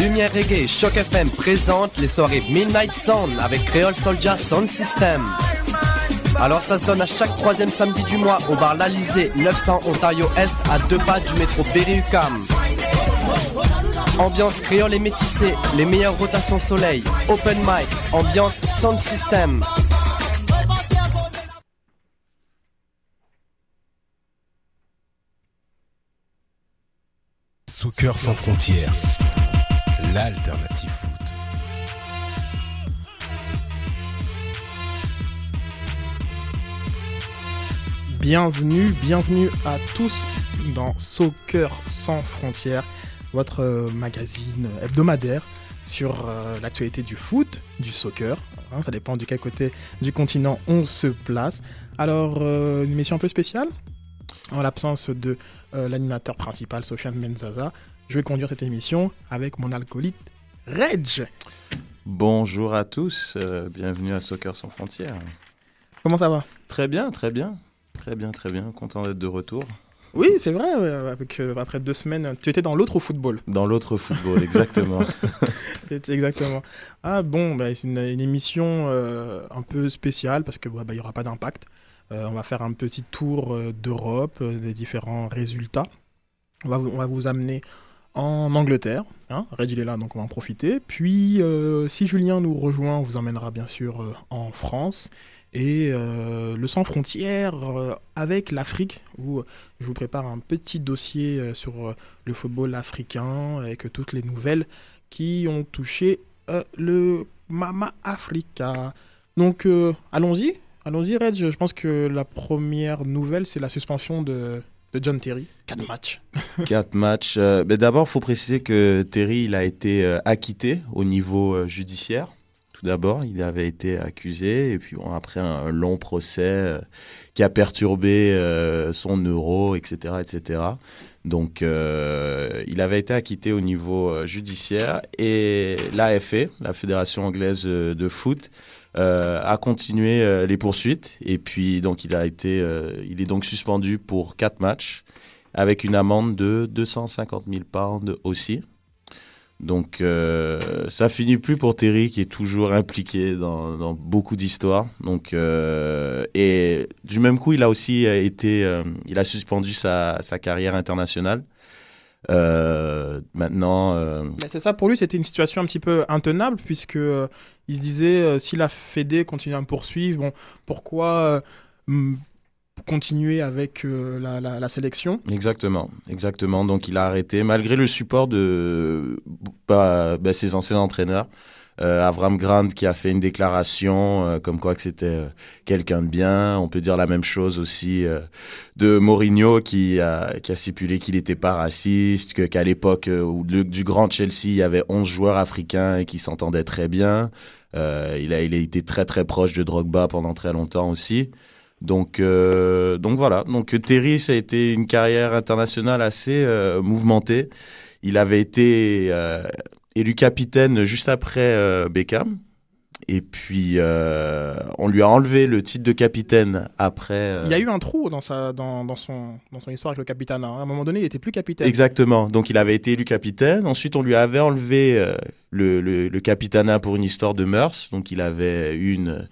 Lumière Reggae Choc FM présentent les soirées Midnight Sound avec Creole Soldier Sound System. Alors ça se donne à chaque troisième samedi du mois au bar L'Alizé, 900 Ontario Est, à deux pas du métro Berry-UQAM. Ambiance créole et métissée, les meilleures rotations soleil, open mic, ambiance sound system. Soccer sans frontières, l'alternative foot. Bienvenue, bienvenue à tous dans Soccer sans frontières, votre euh, magazine hebdomadaire sur euh, l'actualité du foot, du soccer. Hein, ça dépend du quel côté du continent on se place. Alors, euh, une émission un peu spéciale, en l'absence de l'animateur principal, Sofiane Menzaza. Je vais conduire cette émission avec mon alcoolite Reg. Bonjour à tous, euh, bienvenue à Soccer sans frontières. Comment ça va? Très bien, très bien, très bien, très bien, content d'être de retour. Oui, c'est vrai, avec, euh, après deux semaines, tu étais dans l'autre football. Dans l'autre football, exactement. Exactement. Ah bon, bah, c'est une, une émission euh, un peu spéciale parce que bah, n'y aura pas d'impact. Euh, on va faire un petit tour euh, d'Europe, euh, des différents résultats. On va, vous- on va vous amener en Angleterre. Hein Red, il est là, donc on va en profiter. Puis, euh, si Julien nous rejoint, on vous emmènera bien sûr euh, en France. Et euh, le sans frontières avec l'Afrique, où je vous prépare un petit dossier sur le football africain avec toutes les nouvelles qui ont touché le Mama Africa. Donc allons-y, allons-y Reg. Je pense que la première nouvelle c'est la suspension de, de John Terry. Quatre matchs. Quatre matchs. euh, mais D'abord, il faut préciser que Terry, il a été euh, acquitté au niveau euh, judiciaire. Tout d'abord, il avait été accusé, et puis bon, après un long procès qui a perturbé son euro, etc., etc. Donc, euh, il avait été acquitté au niveau euh, judiciaire, et l'AFA, la Fédération anglaise euh, de foot, a continué les poursuites, et puis donc il a été, il est donc suspendu pour quatre matchs avec une amende de 250 000 pounds aussi. Donc euh, ça finit plus pour Terry qui est toujours impliqué dans, beaucoup d'histoires. Donc euh, et du même coup il a aussi été, euh, il a suspendu sa, sa carrière internationale. Euh, maintenant, c'est ça, pour lui c'était une situation un petit peu intenable puisque il se disait si la Fédé continue à me poursuivre, bon, pourquoi continuer avec euh, la, sélection Exactement, exactement. Donc il a arrêté malgré le support de bah, bah, ses anciens entraîneurs. Euh, Avram Grant qui a fait une déclaration euh, comme quoi que c'était quelqu'un de bien. On peut dire la même chose aussi de Mourinho qui a, qui a stipulé qu'il n'était pas raciste, qu'à l'époque du grand Chelsea il y avait 11 joueurs africains et qui s'entendaient très bien. Il a il a été très très proche de Drogba pendant très longtemps aussi. Donc, euh, donc voilà. Donc Terry, ça a été une carrière internationale assez euh, mouvementée. Il avait été euh, élu capitaine juste après Beckham. Et puis, on lui a enlevé le titre de capitaine après. Il y a eu un trou dans, sa, dans, dans, son, dans son histoire avec le capitaine. hein. À un moment donné, il était plus capitaine. Exactement. Donc, il avait été élu capitaine. Ensuite, on lui avait enlevé le, le, le capitanat pour une histoire de mœurs. Donc, il avait une,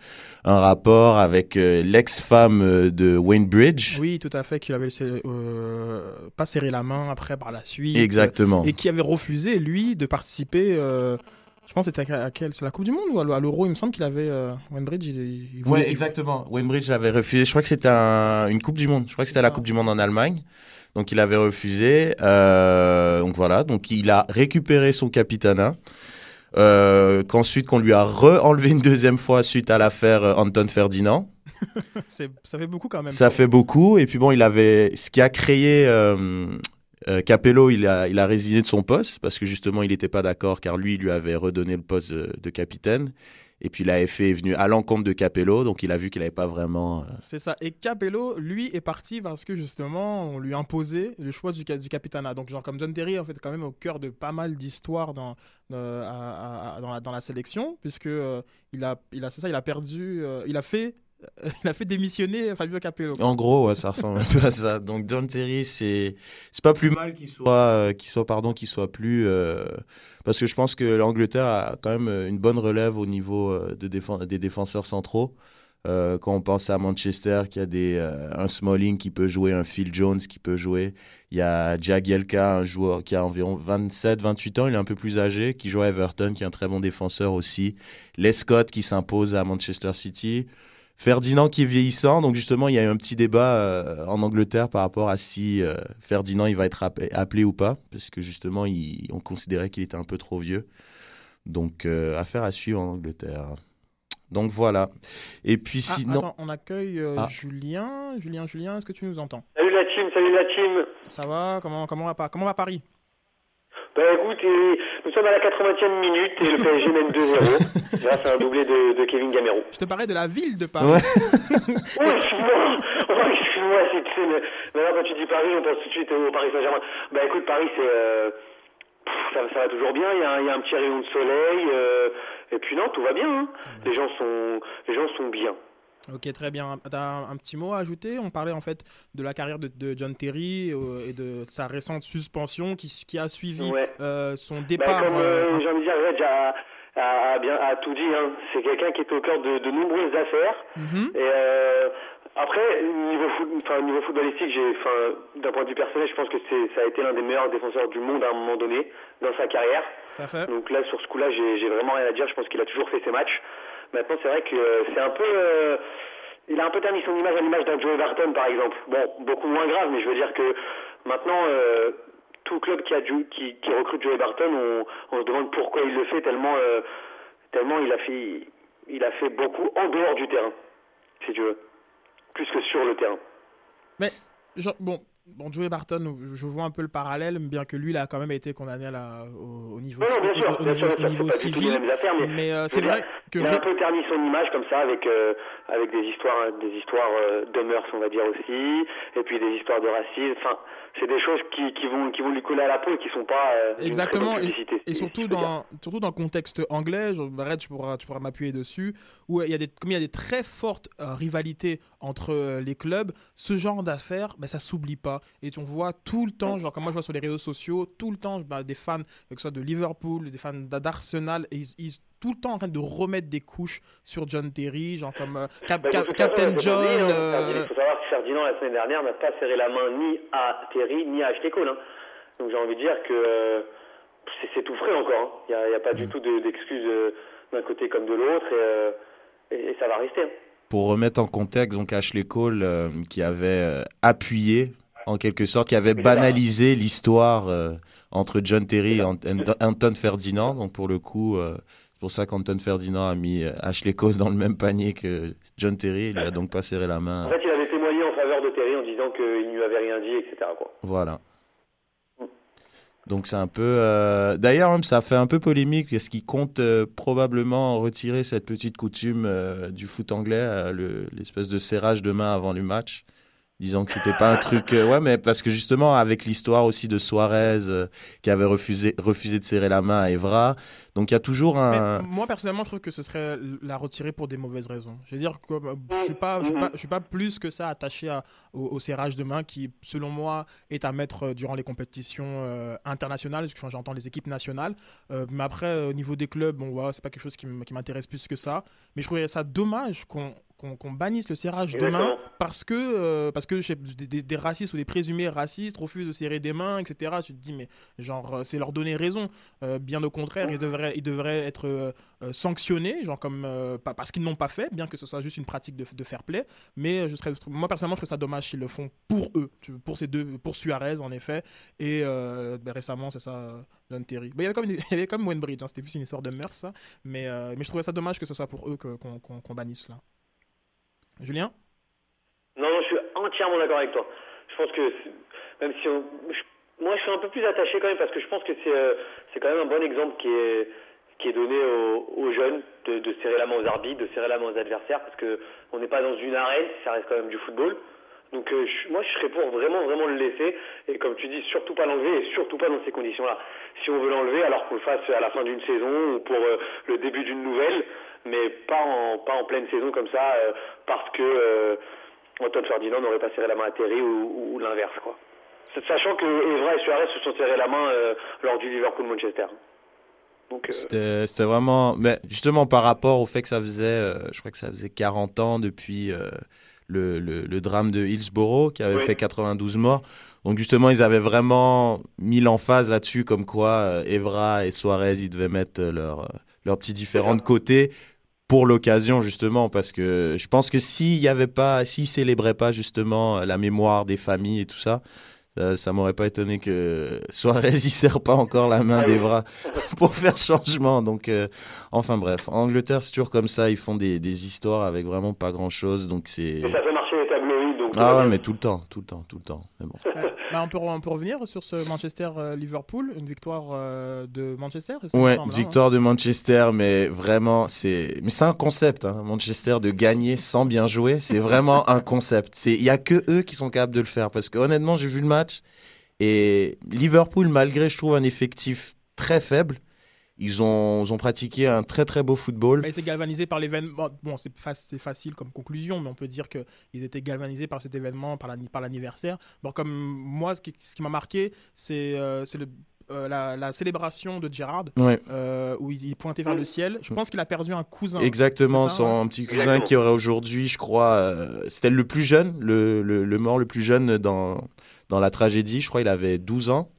un rapport avec euh, l'ex-femme euh, de Wayne Bridge. Oui, tout à fait, qu'il avait euh, pas serré la main après par la suite. Exactement. Et qui avait refusé, lui, de participer. euh, je pense que c'était à, quelle C'est la Coupe du Monde ou à l'Euro Il me semble qu'il avait. Euh, Wayne il, il Oui, voulait- exactement. Wayne Bridge l'avait refusé. Je crois que c'était un- une Coupe du Monde. Je crois que c'était la Coupe du Monde en Allemagne. Donc il avait refusé. Euh, donc voilà. Donc il a récupéré son capitanat. Euh, Qu'ensuite qu'on lui a re-enlevé une deuxième fois suite à l'affaire euh, Anton Ferdinand. Ça fait beaucoup quand même. Ça fait beaucoup. Et puis bon, il avait ce qui a créé euh, Euh, Capello, il a, il a résigné de son poste parce que justement, il n'était pas d'accord car lui, il lui avait redonné le poste de, de capitaine. Et puis la est venue à l'encontre de Capello, donc il a vu qu'il n'avait pas vraiment. euh, C'est ça. Et Capello, lui, est parti parce que justement, on lui imposait le choix du, du capitana. Donc, genre, comme John Terry, en fait, quand même au cœur de pas mal d'histoires dans, euh, dans, la, dans la sélection, puisque euh, il a, il a, ça, il a perdu, euh, il a fait, il a fait démissionner Fabio Capello. En gros, ça ressemble un peu à ça. Donc John Terry, c'est c'est pas plus mal qu'il soit euh, qu'il soit pardon qu'il soit plus euh, parce que je pense que l'Angleterre a quand même euh, une bonne relève au niveau de défen- des défenseurs centraux. Quand on pense à Manchester, qui a des un Smalling qui peut jouer, un Phil Jones qui peut jouer, il y a Jagielka, un joueur qui a environ 27, 28 ans, il est un peu plus âgé, qui joue à Everton, qui est un très bon défenseur aussi. Les Scott qui s'impose à Manchester City. Ferdinand qui est vieillissant, donc justement il y a eu un petit débat euh, en Angleterre par rapport à si euh, Ferdinand il va être appelé, appelé ou pas, parce que justement il- on considérait qu'il était un peu trop vieux. Donc euh, affaire à suivre en Angleterre. Donc voilà. Et puis Ah, sinon, attends, on accueille euh, Ah. Julien. Julien, Julien, est-ce que tu nous entends? Salut la team, salut la team. Ça va? Comment, comment, va, comment va Paris? Bah écoute, et nous sommes à la 80e minute et le PSG mène 2-0 grâce à un doublé de, de Kevin Gamero. Je te parlais de la ville de Paris. Ouais. Oh excuse-moi, oh, excuse-moi, c'est c'est le- Maintenant quand tu dis Paris, on pense tout de suite au Paris Saint-Germain. Bah écoute, Paris c'est... euh, pff, ça, ça va toujours bien, il y, a un, il y a un petit rayon de soleil, euh, et puis non, tout va bien. hein. Les gens sont, les gens sont bien. Ok, très bien. T'as un, un petit mot à ajouter? On parlait en fait de la carrière de, de John Terry euh, et de sa récente suspension qui, qui a suivi Ouais. euh, son Bah, départ. comme euh, euh, j'ai envie de dire, Reg a, a, a bien, a tout dit, hein. c'est quelqu'un qui est au cœur de, de nombreuses affaires. mhm. Et après, niveau, foot, enfin, niveau footballistique, d'un point de vue personnel, je pense que ça a été l'un des meilleurs défenseurs du monde à un moment donné dans sa carrière. Fait. Donc là, sur ce coup-là, j'ai vraiment rien à dire. Je pense qu'il a toujours fait ses matchs. Maintenant, c'est vrai que euh, c'est un peu, euh, il a un peu terni son image à l'image d'un Joe Barton, par exemple. Bon, beaucoup moins grave, mais je veux dire que maintenant, euh, tout club qui, Joe- recrute Joey Barton, on, se demande pourquoi il le fait tellement, tellement il a fait, il a fait beaucoup en dehors du terrain, si tu veux, plus que sur le terrain. Mais, genre, bon, bon, Joey Barton, je vois un peu le parallèle, bien que lui, il a quand même été condamné à la, au, au niveau, Non, non, bien au- niveau, civil. affaires, mais, euh, c'est vrai que. il a un peu terni son image comme ça avec euh, avec des histoires des histoires euh, de mœurs on va dire aussi et puis des histoires de racisme enfin c'est des choses qui, qui vont qui vont lui coller à la peau et qui sont pas euh, Exactement, et, et surtout, si dans, surtout dans le contexte anglais, je, tu pourras, tu pourras m'appuyer dessus, où il y a des, comme il y a des très fortes euh, rivalités entre euh, les clubs, ce genre d'affaires, ben, ça s'oublie pas. Et on voit tout le temps, genre comme moi je vois sur les réseaux sociaux, tout le temps ben, des fans, que ce soit de Liverpool, des fans d'Arsenal, et ils, ils- tout le temps en train de remettre des couches sur John Terry, genre comme euh, Cap- Bah, Cap- façon, Captain John. hein. euh, Il faut savoir que Ferdinand la semaine dernière n'a pas serré la main ni à Terry ni à Ashley Cole. hein. Donc j'ai envie de dire que euh, c'est- tout frais encore. hein. Il n'y a, il y a pas Mm. du tout de- d'excuses euh, d'un côté comme de l'autre et, euh, et- et ça va rester. hein. pour remettre en contexte, donc Ashley Cole euh, qui avait euh, appuyé en quelque sorte, qui avait banalisé l'histoire euh, entre John Terry et Ant- Ant- Anton Ferdinand. Donc pour le coup, euh, c'est pour ça qu'Anton Ferdinand a mis euh, Ashley Cole dans le même panier que John Terry. Il lui a donc pas serré la main. En fait, il avait témoigné en faveur de Terry en disant qu'il ne lui avait rien dit, etc. Quoi. Voilà. Donc c'est un peu. euh, D'ailleurs, même, ça fait un peu polémique. Est-ce qu'il compte euh, probablement retirer cette petite coutume euh, du foot anglais, le- l'espèce de serrage de main avant le match, disant que c'était pas un truc. euh, ouais, mais parce que justement, avec l'histoire aussi de Suarez euh, qui avait refusé, refusé de serrer la main à Evra, donc il y a toujours un. Moi personnellement, je trouve que ce serait la retirer pour des mauvaises raisons. Je veux dire, euh, je suis suis pas, plus que ça attaché au, serrage de main qui, selon moi, est à mettre euh, durant les compétitions internationales. parce que J'entends les équipes nationales, mais après au niveau des clubs, bon, voilà, c'est pas quelque chose qui m'intéresse plus que ça. Mais je trouverais ça dommage qu'on qu'on qu'on bannisse le serrage de main Exactement. parce que euh, parce que des, racistes ou des présumés racistes refusent de serrer des mains, etc. Tu te dis mais genre euh, c'est leur donner raison. Euh, bien au contraire, ils devraient ils devraient être euh, sanctionnés, genre comme pas parce qu'ils n'ont pas fait, bien que ce soit juste une pratique de, de fair play. Mais je serais, moi personnellement, je trouve ça dommage s'ils le font pour eux, pour ces deux, pour Suarez en effet. Et ben, récemment, c'est ça, John Terry. Ben, il y avait comme il y avait comme Wayne Bridge, hein, c'était plus une histoire de mœurs ça. Mais mais je trouvais ça dommage que ce soit pour eux qu'on qu'on bannisse là. Julien? Non, je suis entièrement d'accord avec toi. Je pense que même si on, moi, je suis un peu plus attaché quand même parce que je pense que c'est euh, quand même un bon exemple qui est qui est donné aux, jeunes de, serrer la main aux arbitres, de serrer la main aux adversaires parce que on n'est pas dans une arène, ça reste quand même du football. Donc euh, moi, je serais pour vraiment vraiment le laisser et comme tu dis, surtout pas l'enlever et surtout pas dans ces conditions-là. Si on veut l'enlever, alors qu'on le fasse à la fin d'une saison ou pour euh, le début d'une nouvelle, mais pas en pas en pleine saison comme ça euh, parce que euh, Antoine Ferdinand n'aurait pas serré la main à Terry ou, l'inverse quoi. Sachant que Evra et Suarez se sont serrés la main euh, lors du Liverpool-Manchester. Euh, C'était vraiment. Mais justement, par rapport au fait que ça faisait, je crois que ça faisait 40 ans depuis le, le, le drame de Hillsborough qui avait Oui. fait 92 morts. Donc, justement, ils avaient vraiment mis l'emphase là-dessus, comme quoi euh, Evra et Suarez, ils devaient mettre leurs euh, leurs petits différents de côté pour l'occasion, justement, parce que je pense que s'il y avait pas, s'ils célébraient pas, justement, la mémoire des familles et tout ça, euh, ça m'aurait pas étonné que Suarez il serre pas encore la main Ah oui. d'Evra pour faire changement. Donc, euh, enfin bref, en Angleterre c'est toujours comme ça, ils font des, des histoires avec vraiment pas grand chose. Donc c'est ça fait. Donc, ah ouais, mais tout le temps, tout le temps, tout le temps. Mais bon. Bah, on, peut, on peut revenir sur ce Manchester-Liverpool, une victoire euh, de Manchester Ouais, semble, hein, victoire de Manchester, mais vraiment, c'est, mais c'est un concept, hein, Manchester de gagner sans bien jouer, c'est vraiment un concept. C'est, il y a que eux qui sont capables de le faire, parce que honnêtement, j'ai vu le match et Liverpool, malgré je trouve un effectif très faible, ils ont, ils ont pratiqué un très très beau football. Il a été galvanisé par l'événement. Bon, c'est fa- c'est facile comme conclusion, mais on peut dire qu'ils étaient galvanisés par cet événement, par la- par l'anniversaire. Bon, comme moi, ce qui, ce qui m'a marqué, c'est euh, euh, la, la célébration de Gerrard, Ouais. euh, où il, pointait vers le ciel. Je pense qu'il a perdu un cousin. Exactement, ça, son petit cousin Exactement. qui aurait aujourd'hui, je crois, euh, c'était le plus jeune, le, le, le mort le plus jeune dans, dans la tragédie. Je crois il avait 12 ans.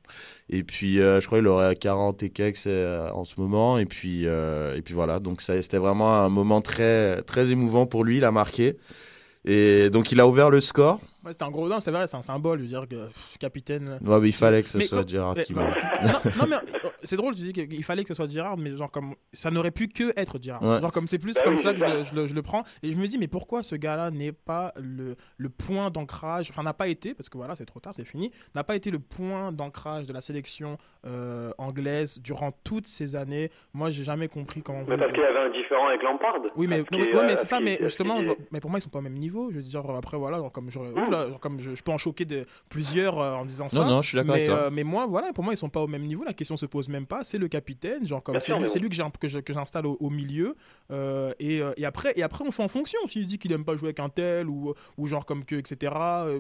Et puis, euh, je crois qu'il aurait 40 et quelques euh, en ce moment. Et puis, euh, et puis voilà, donc c'était vraiment un moment très, très émouvant pour lui, il a marqué. Et donc, il a ouvert le score. Ouais, c'était un gros dingue, c'était vrai, c'est un symbole. Je veux dire, que, pff, capitaine. Ouais, mais il fallait que ce Mais soit quand- Gérard mais- qui marque. non, non, mais euh, c'est drôle, tu dis qu'il fallait que ce soit Girard, mais genre comme ça n'aurait pu que être Girard. Ouais. Genre comme c'est plus Bah comme oui, ça que c'est je, le- je le, je le prends. Et je me dis, mais pourquoi ce gars-là n'est pas le, le point d'ancrage, enfin n'a pas été, parce que voilà, c'est trop tard, c'est fini, n'a pas été le point d'ancrage de la sélection euh, anglaise durant toutes ces années. Moi, j'ai jamais compris comment. Mais parce qu'il y avait un différent avec Lampard. Oui, mais, non, ouais, c'est ce ça, mais justement, genre- mais pour moi, ils sont pas au même niveau. Je veux dire, après, voilà, genre, comme, Mm. Comme je, je peux en choquer de, plusieurs euh, en disant ça. Non, non, je suis d'accord mais, avec toi. euh, mais moi, voilà, pour moi, ils sont pas au même niveau. La question se pose même pas. C'est le capitaine, genre comme c'est lui, que j'ai- que je- que j'installe au, au milieu. euh, et, et après, et après, on fait en fonction. S'il dit qu'il aime pas jouer avec un tel ou, ou genre comme que, etc.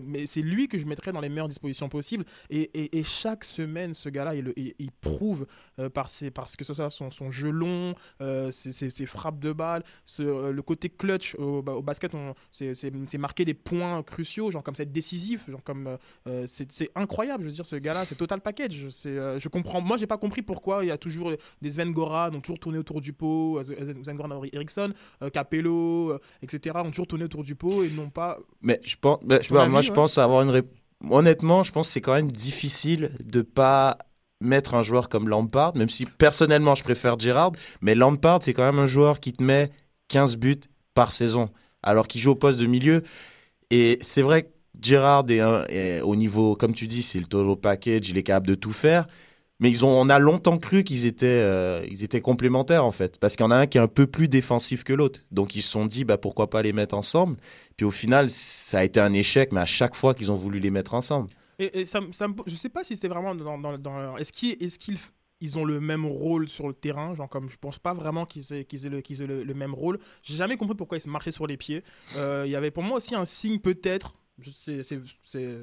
Mais c'est lui que je mettrais dans les meilleures dispositions possibles. Et, et, et chaque semaine, ce gars-là, il, il, il prouve euh, par ses, parce que ce soit son, son jeu long, euh, ses, ses- ses frappes de balle, ce, euh, le côté clutch au, au basket, on- c'est c'est- c'est marquer des points cruciaux, genre comme ça, être décisif, genre comme euh, euh, c'est incroyable. Je veux dire, ce gars-là, c'est total package. C'est, euh, je comprends. Moi, j'ai pas compris pourquoi il y a toujours des Sven Goran ont toujours tourné autour du pot, Sven Goran Eriksson, Capello, etc. ont toujours tourné autour du pot et n'ont pas. Mais je pense, bah, je- avis, moi, je pense avoir une réponse. Honnêtement, je pense que c'est quand même difficile de pas mettre un joueur comme Lampard, même si personnellement je préfère Gerrard, mais Lampard c'est quand même un joueur qui te met 15 buts par saison, alors qu'il joue au poste de milieu. Et c'est vrai que Gerrard est, au niveau, comme tu dis, c'est le total package, il est capable de tout faire. Mais ils ont, on a longtemps cru qu'ils étaient, euh, ils étaient complémentaires en fait, parce qu'il y en a un qui est un peu plus défensif que l'autre. Donc ils se sont dit, bah pourquoi pas les mettre ensemble? Puis au final, ça a été un échec, mais à chaque fois qu'ils ont voulu les mettre ensemble. Et, et ça, je sais pas si c'était vraiment dans, dans, Est-ce qu'ils est qu'ils ils ont le même rôle sur le terrain? Genre comme je pense pas vraiment qu'ils aient, qu'ils aient, le, qu'ils aient le même rôle. J'ai jamais compris pourquoi ils se marchaient sur les pieds. Euh, Il y avait pour moi aussi un signe peut-être. C'est, c'est-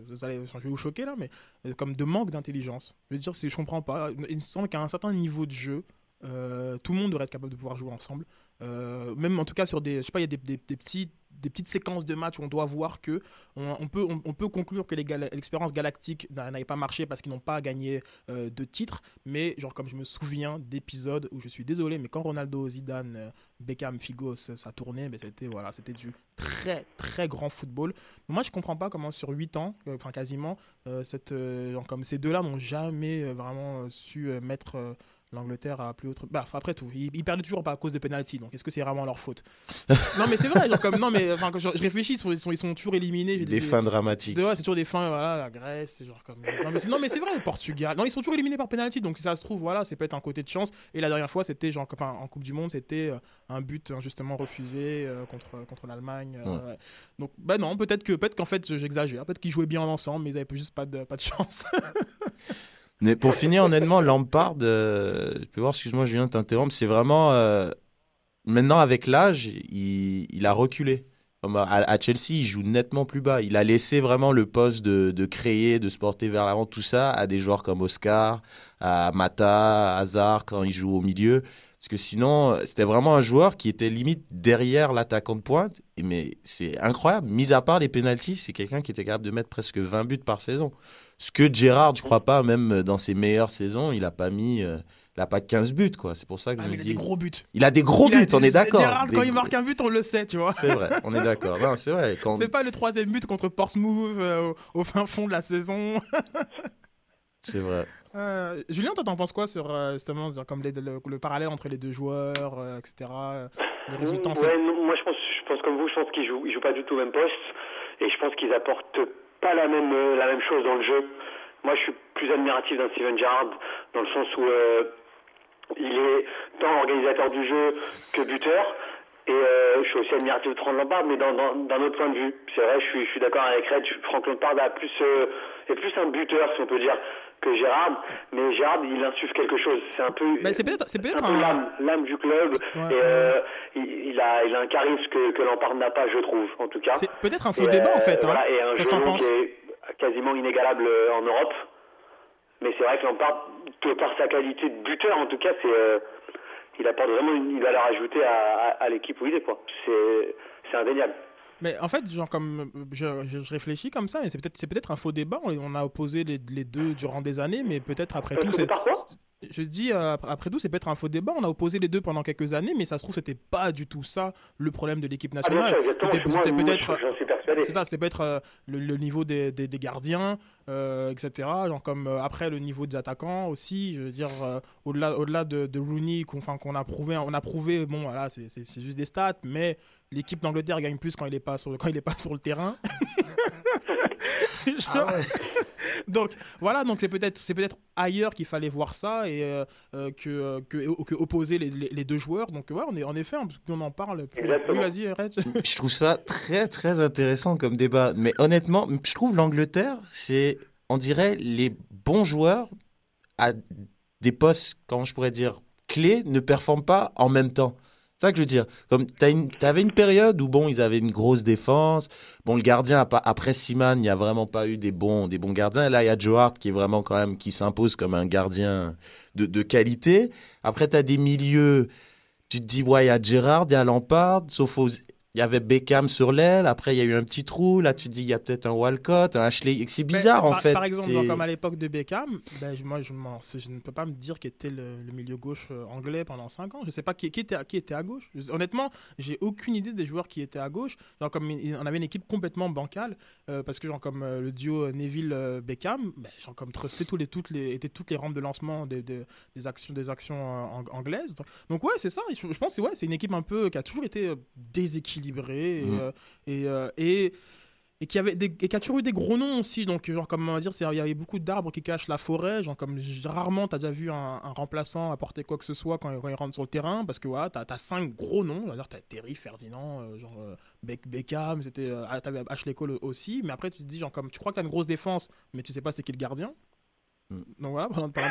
vous allez- je vais vous choquer là, mais euh, comme de manque d'intelligence. Je veux dire, c'est, je comprends pas. Il me semble qu'à un certain niveau de jeu, euh, tout le monde devrait être capable de pouvoir jouer ensemble. Euh, même en tout cas sur des, je sais pas, il y a des, des petits, des petites séquences de matchs où on doit voir que on, peut, on, peut conclure que l'expérience galactique n'a- n'avait pas marché parce qu'ils n'ont pas gagné euh, de titre. Mais genre comme je me souviens d'épisodes où je suis désolé, mais quand Ronaldo, Zidane, euh, Beckham, Figo, ça, ça tournait, mais c'était voilà, c'était du très très grand football. Moi, je comprends pas comment sur 8 ans, euh, enfin quasiment, euh, cette, euh, comme ces deux-là n'ont jamais euh, vraiment euh, su euh, mettre euh, l'Angleterre a plus autre. Bah, après tout, ils, ils perdaient toujours pas à cause des penalties. Donc, est-ce que c'est vraiment leur faute? Non, mais c'est vrai. Genre, comme non, mais enfin, quand je, je réfléchis, ils sont, ils sont, ils sont toujours éliminés. Des dit, fins dramatiques. de- ouais, c'est toujours des fins, voilà, la Grèce, c'est genre comme. Non mais c'est, vrai, le Portugal. Non, ils sont toujours éliminés par penalty, donc ça se trouve, voilà, c'est peut-être un côté de chance. Et la dernière fois, c'était genre, enfin, en Coupe du Monde, c'était euh, un but injustement refusé euh, contre contre l'Allemagne. euh, ouais. Donc, bah non, peut-être que peut-être qu'en fait, j'exagère, peut-être qu'ils jouaient bien ensemble, mais ils avaient juste pas de pas de chance. Pour finir, honnêtement, Lampard, euh, je peux voir, excuse-moi, Julien, t'interrompre, c'est vraiment. euh, maintenant, avec l'âge, il, a reculé. À, Chelsea, il joue nettement plus bas. Il a laissé vraiment le poste de, de créer, de se porter vers l'avant, tout ça, à des joueurs comme Oscar, à Mata, à Hazard, quand il joue au milieu. Parce que sinon, c'était vraiment un joueur qui était limite derrière l'attaquant de pointe. Mais c'est incroyable. Mis à part les pénalties, c'est quelqu'un qui était capable de mettre presque 20 buts par saison. Ce que Gérard, je crois pas, même dans ses meilleures saisons, il a pas mis, euh, il a pas 15 buts, quoi. C'est pour ça que Ah, je mais me il a dis. des gros buts. Il a des gros Il buts, on est d'accord. Gérard, Des quand il marque un but, on le sait, tu vois. C'est vrai, on est d'accord. Non, c'est vrai. Quand... C'est pas le troisième but contre Portsmouth euh, au, au fin fond de la saison. C'est vrai. Euh, Julien, toi, t'en penses quoi sur euh, justement comme les- le, le parallèle entre les deux joueurs, euh, etc. euh, Les résultats. en Ouais, non, moi je pense, je pense comme vous, je pense qu'ils jouent, ils jouent pas du tout au même poste et je pense qu'ils apportent pas la même, euh, la même chose dans le jeu. Moi, je suis plus admiratif d'un Steven Gerrard dans le sens où euh, il est tant organisateur du jeu que buteur. Et euh, je suis aussi admiratif de Frank Lampard, mais dans- dans- d'un autre point de vue. C'est vrai, je suis, je suis d'accord avec Red. Frank Lampard a plus, est plus un buteur, si on peut dire, que Gérard. Mais Gérard, il insuffle quelque chose. C'est un peu, Mais c'est peut-être- c'est peut-être un peu un- l'âme, du club. Ouais, et ouais. euh, il, il a, il a un charisme que, que Lampard n'a pas, je trouve, en tout cas. C'est peut-être un faux Et, débat en euh, fait. hein. voilà, et un Qu'est-ce jeu que t'en penses quasiment inégalable euh, en Europe. Mais c'est vrai que Lampard, de par sa qualité de buteur, en tout cas, c'est, euh, il apporte vraiment une valeur ajoutée à, à, à l'équipe où il est. quoi. C'est, c'est indéniable. Mais en fait, genre comme euh, je, je- je réfléchis comme ça, et c'est peut-être c'est peut-être un faux débat. On, on a opposé les, les deux durant des années, mais peut-être après tout, Opposé c'est je dis euh, après tout, c'est peut-être un faux débat. On a opposé les deux pendant quelques années, mais ça se trouve c'était pas du tout ça le problème de l'équipe Ah, nationale. C'était peut-être c'était euh, le, le niveau des, des, des gardiens, euh, etc. Genre comme après le niveau des attaquants aussi. Je veux dire au-delà de, de Rooney qu'on a prouvé, on a prouvé. Bon voilà, c'est juste des stats, mais l'équipe d'Angleterre gagne plus quand il est pas sur le, quand il est pas sur le terrain. Genre- donc voilà, donc c'est peut-être c'est peut-être ailleurs qu'il fallait voir ça et euh, euh, que, euh, que, que opposer les, les, les deux joueurs. Donc ouais, on est en effet, plus on en parle. Plus... Oui, vas-y, Red. Je trouve ça très très intéressant comme débat. Mais honnêtement, je trouve l'Angleterre, c'est, on dirait, les bons joueurs à des postes, comment je pourrais dire, clés, ne performent pas en même temps. C'est ça que je veux dire. Comme t'as une, t'avais une période où bon, ils avaient une grosse défense. Bon, le gardien après Siman, il n'y a vraiment pas eu des bons, des bons gardiens. Là, il y a Joe Hart qui est vraiment quand même qui s'impose comme un gardien de, de qualité. Après, t'as des milieux. Tu te dis ouais, il y a Gérard, il y a Lampard, sauf aux- il y avait Beckham sur l'aile. Après, il y a eu un petit trou. Là, tu dis il y a peut-être un Walcott, un Ashley. C'est bizarre Ben, en par, fait. Par exemple, comme à l'époque de Beckham, ben, je- moi je, ne peux pas me dire qui était le, le milieu gauche euh, anglais pendant 5 ans. Je ne sais pas qui, qui était, qui était à gauche. Je- honnêtement, j'ai aucune idée des joueurs qui étaient à gauche. Genre, comme on avait une équipe complètement bancale, euh, parce que genre, comme euh, le duo Neville-Beckham, ben, genre, comme tous les, toutes les, étaient toutes les rampes de lancement des, des, des actions, des actions euh, ang- anglaises. Donc, donc ouais, c'est ça. Je, je pense que c'est ouais, c'est une équipe un peu qui a toujours été euh, déséquilibrée. Et, Mhm. euh, et, euh, et et qui avait des, et qui a toujours eu des gros noms aussi donc genre comme on va dire c'est il y avait beaucoup d'arbres qui cachent la forêt genre comme rarement t'as déjà vu un, un remplaçant apporter quoi que ce soit quand, il- quand il rentre sur le terrain parce que voilà t'as as cinq gros noms d'ailleurs t'as Terry Ferdinand euh, genre euh, Beck- Beckham c'était euh, ah, t'avais Ashley Cole aussi mais après tu te dis genre comme tu crois que t'as une grosse défense mais tu sais pas c'est qui le gardien. Donc voilà, pendant- pendant-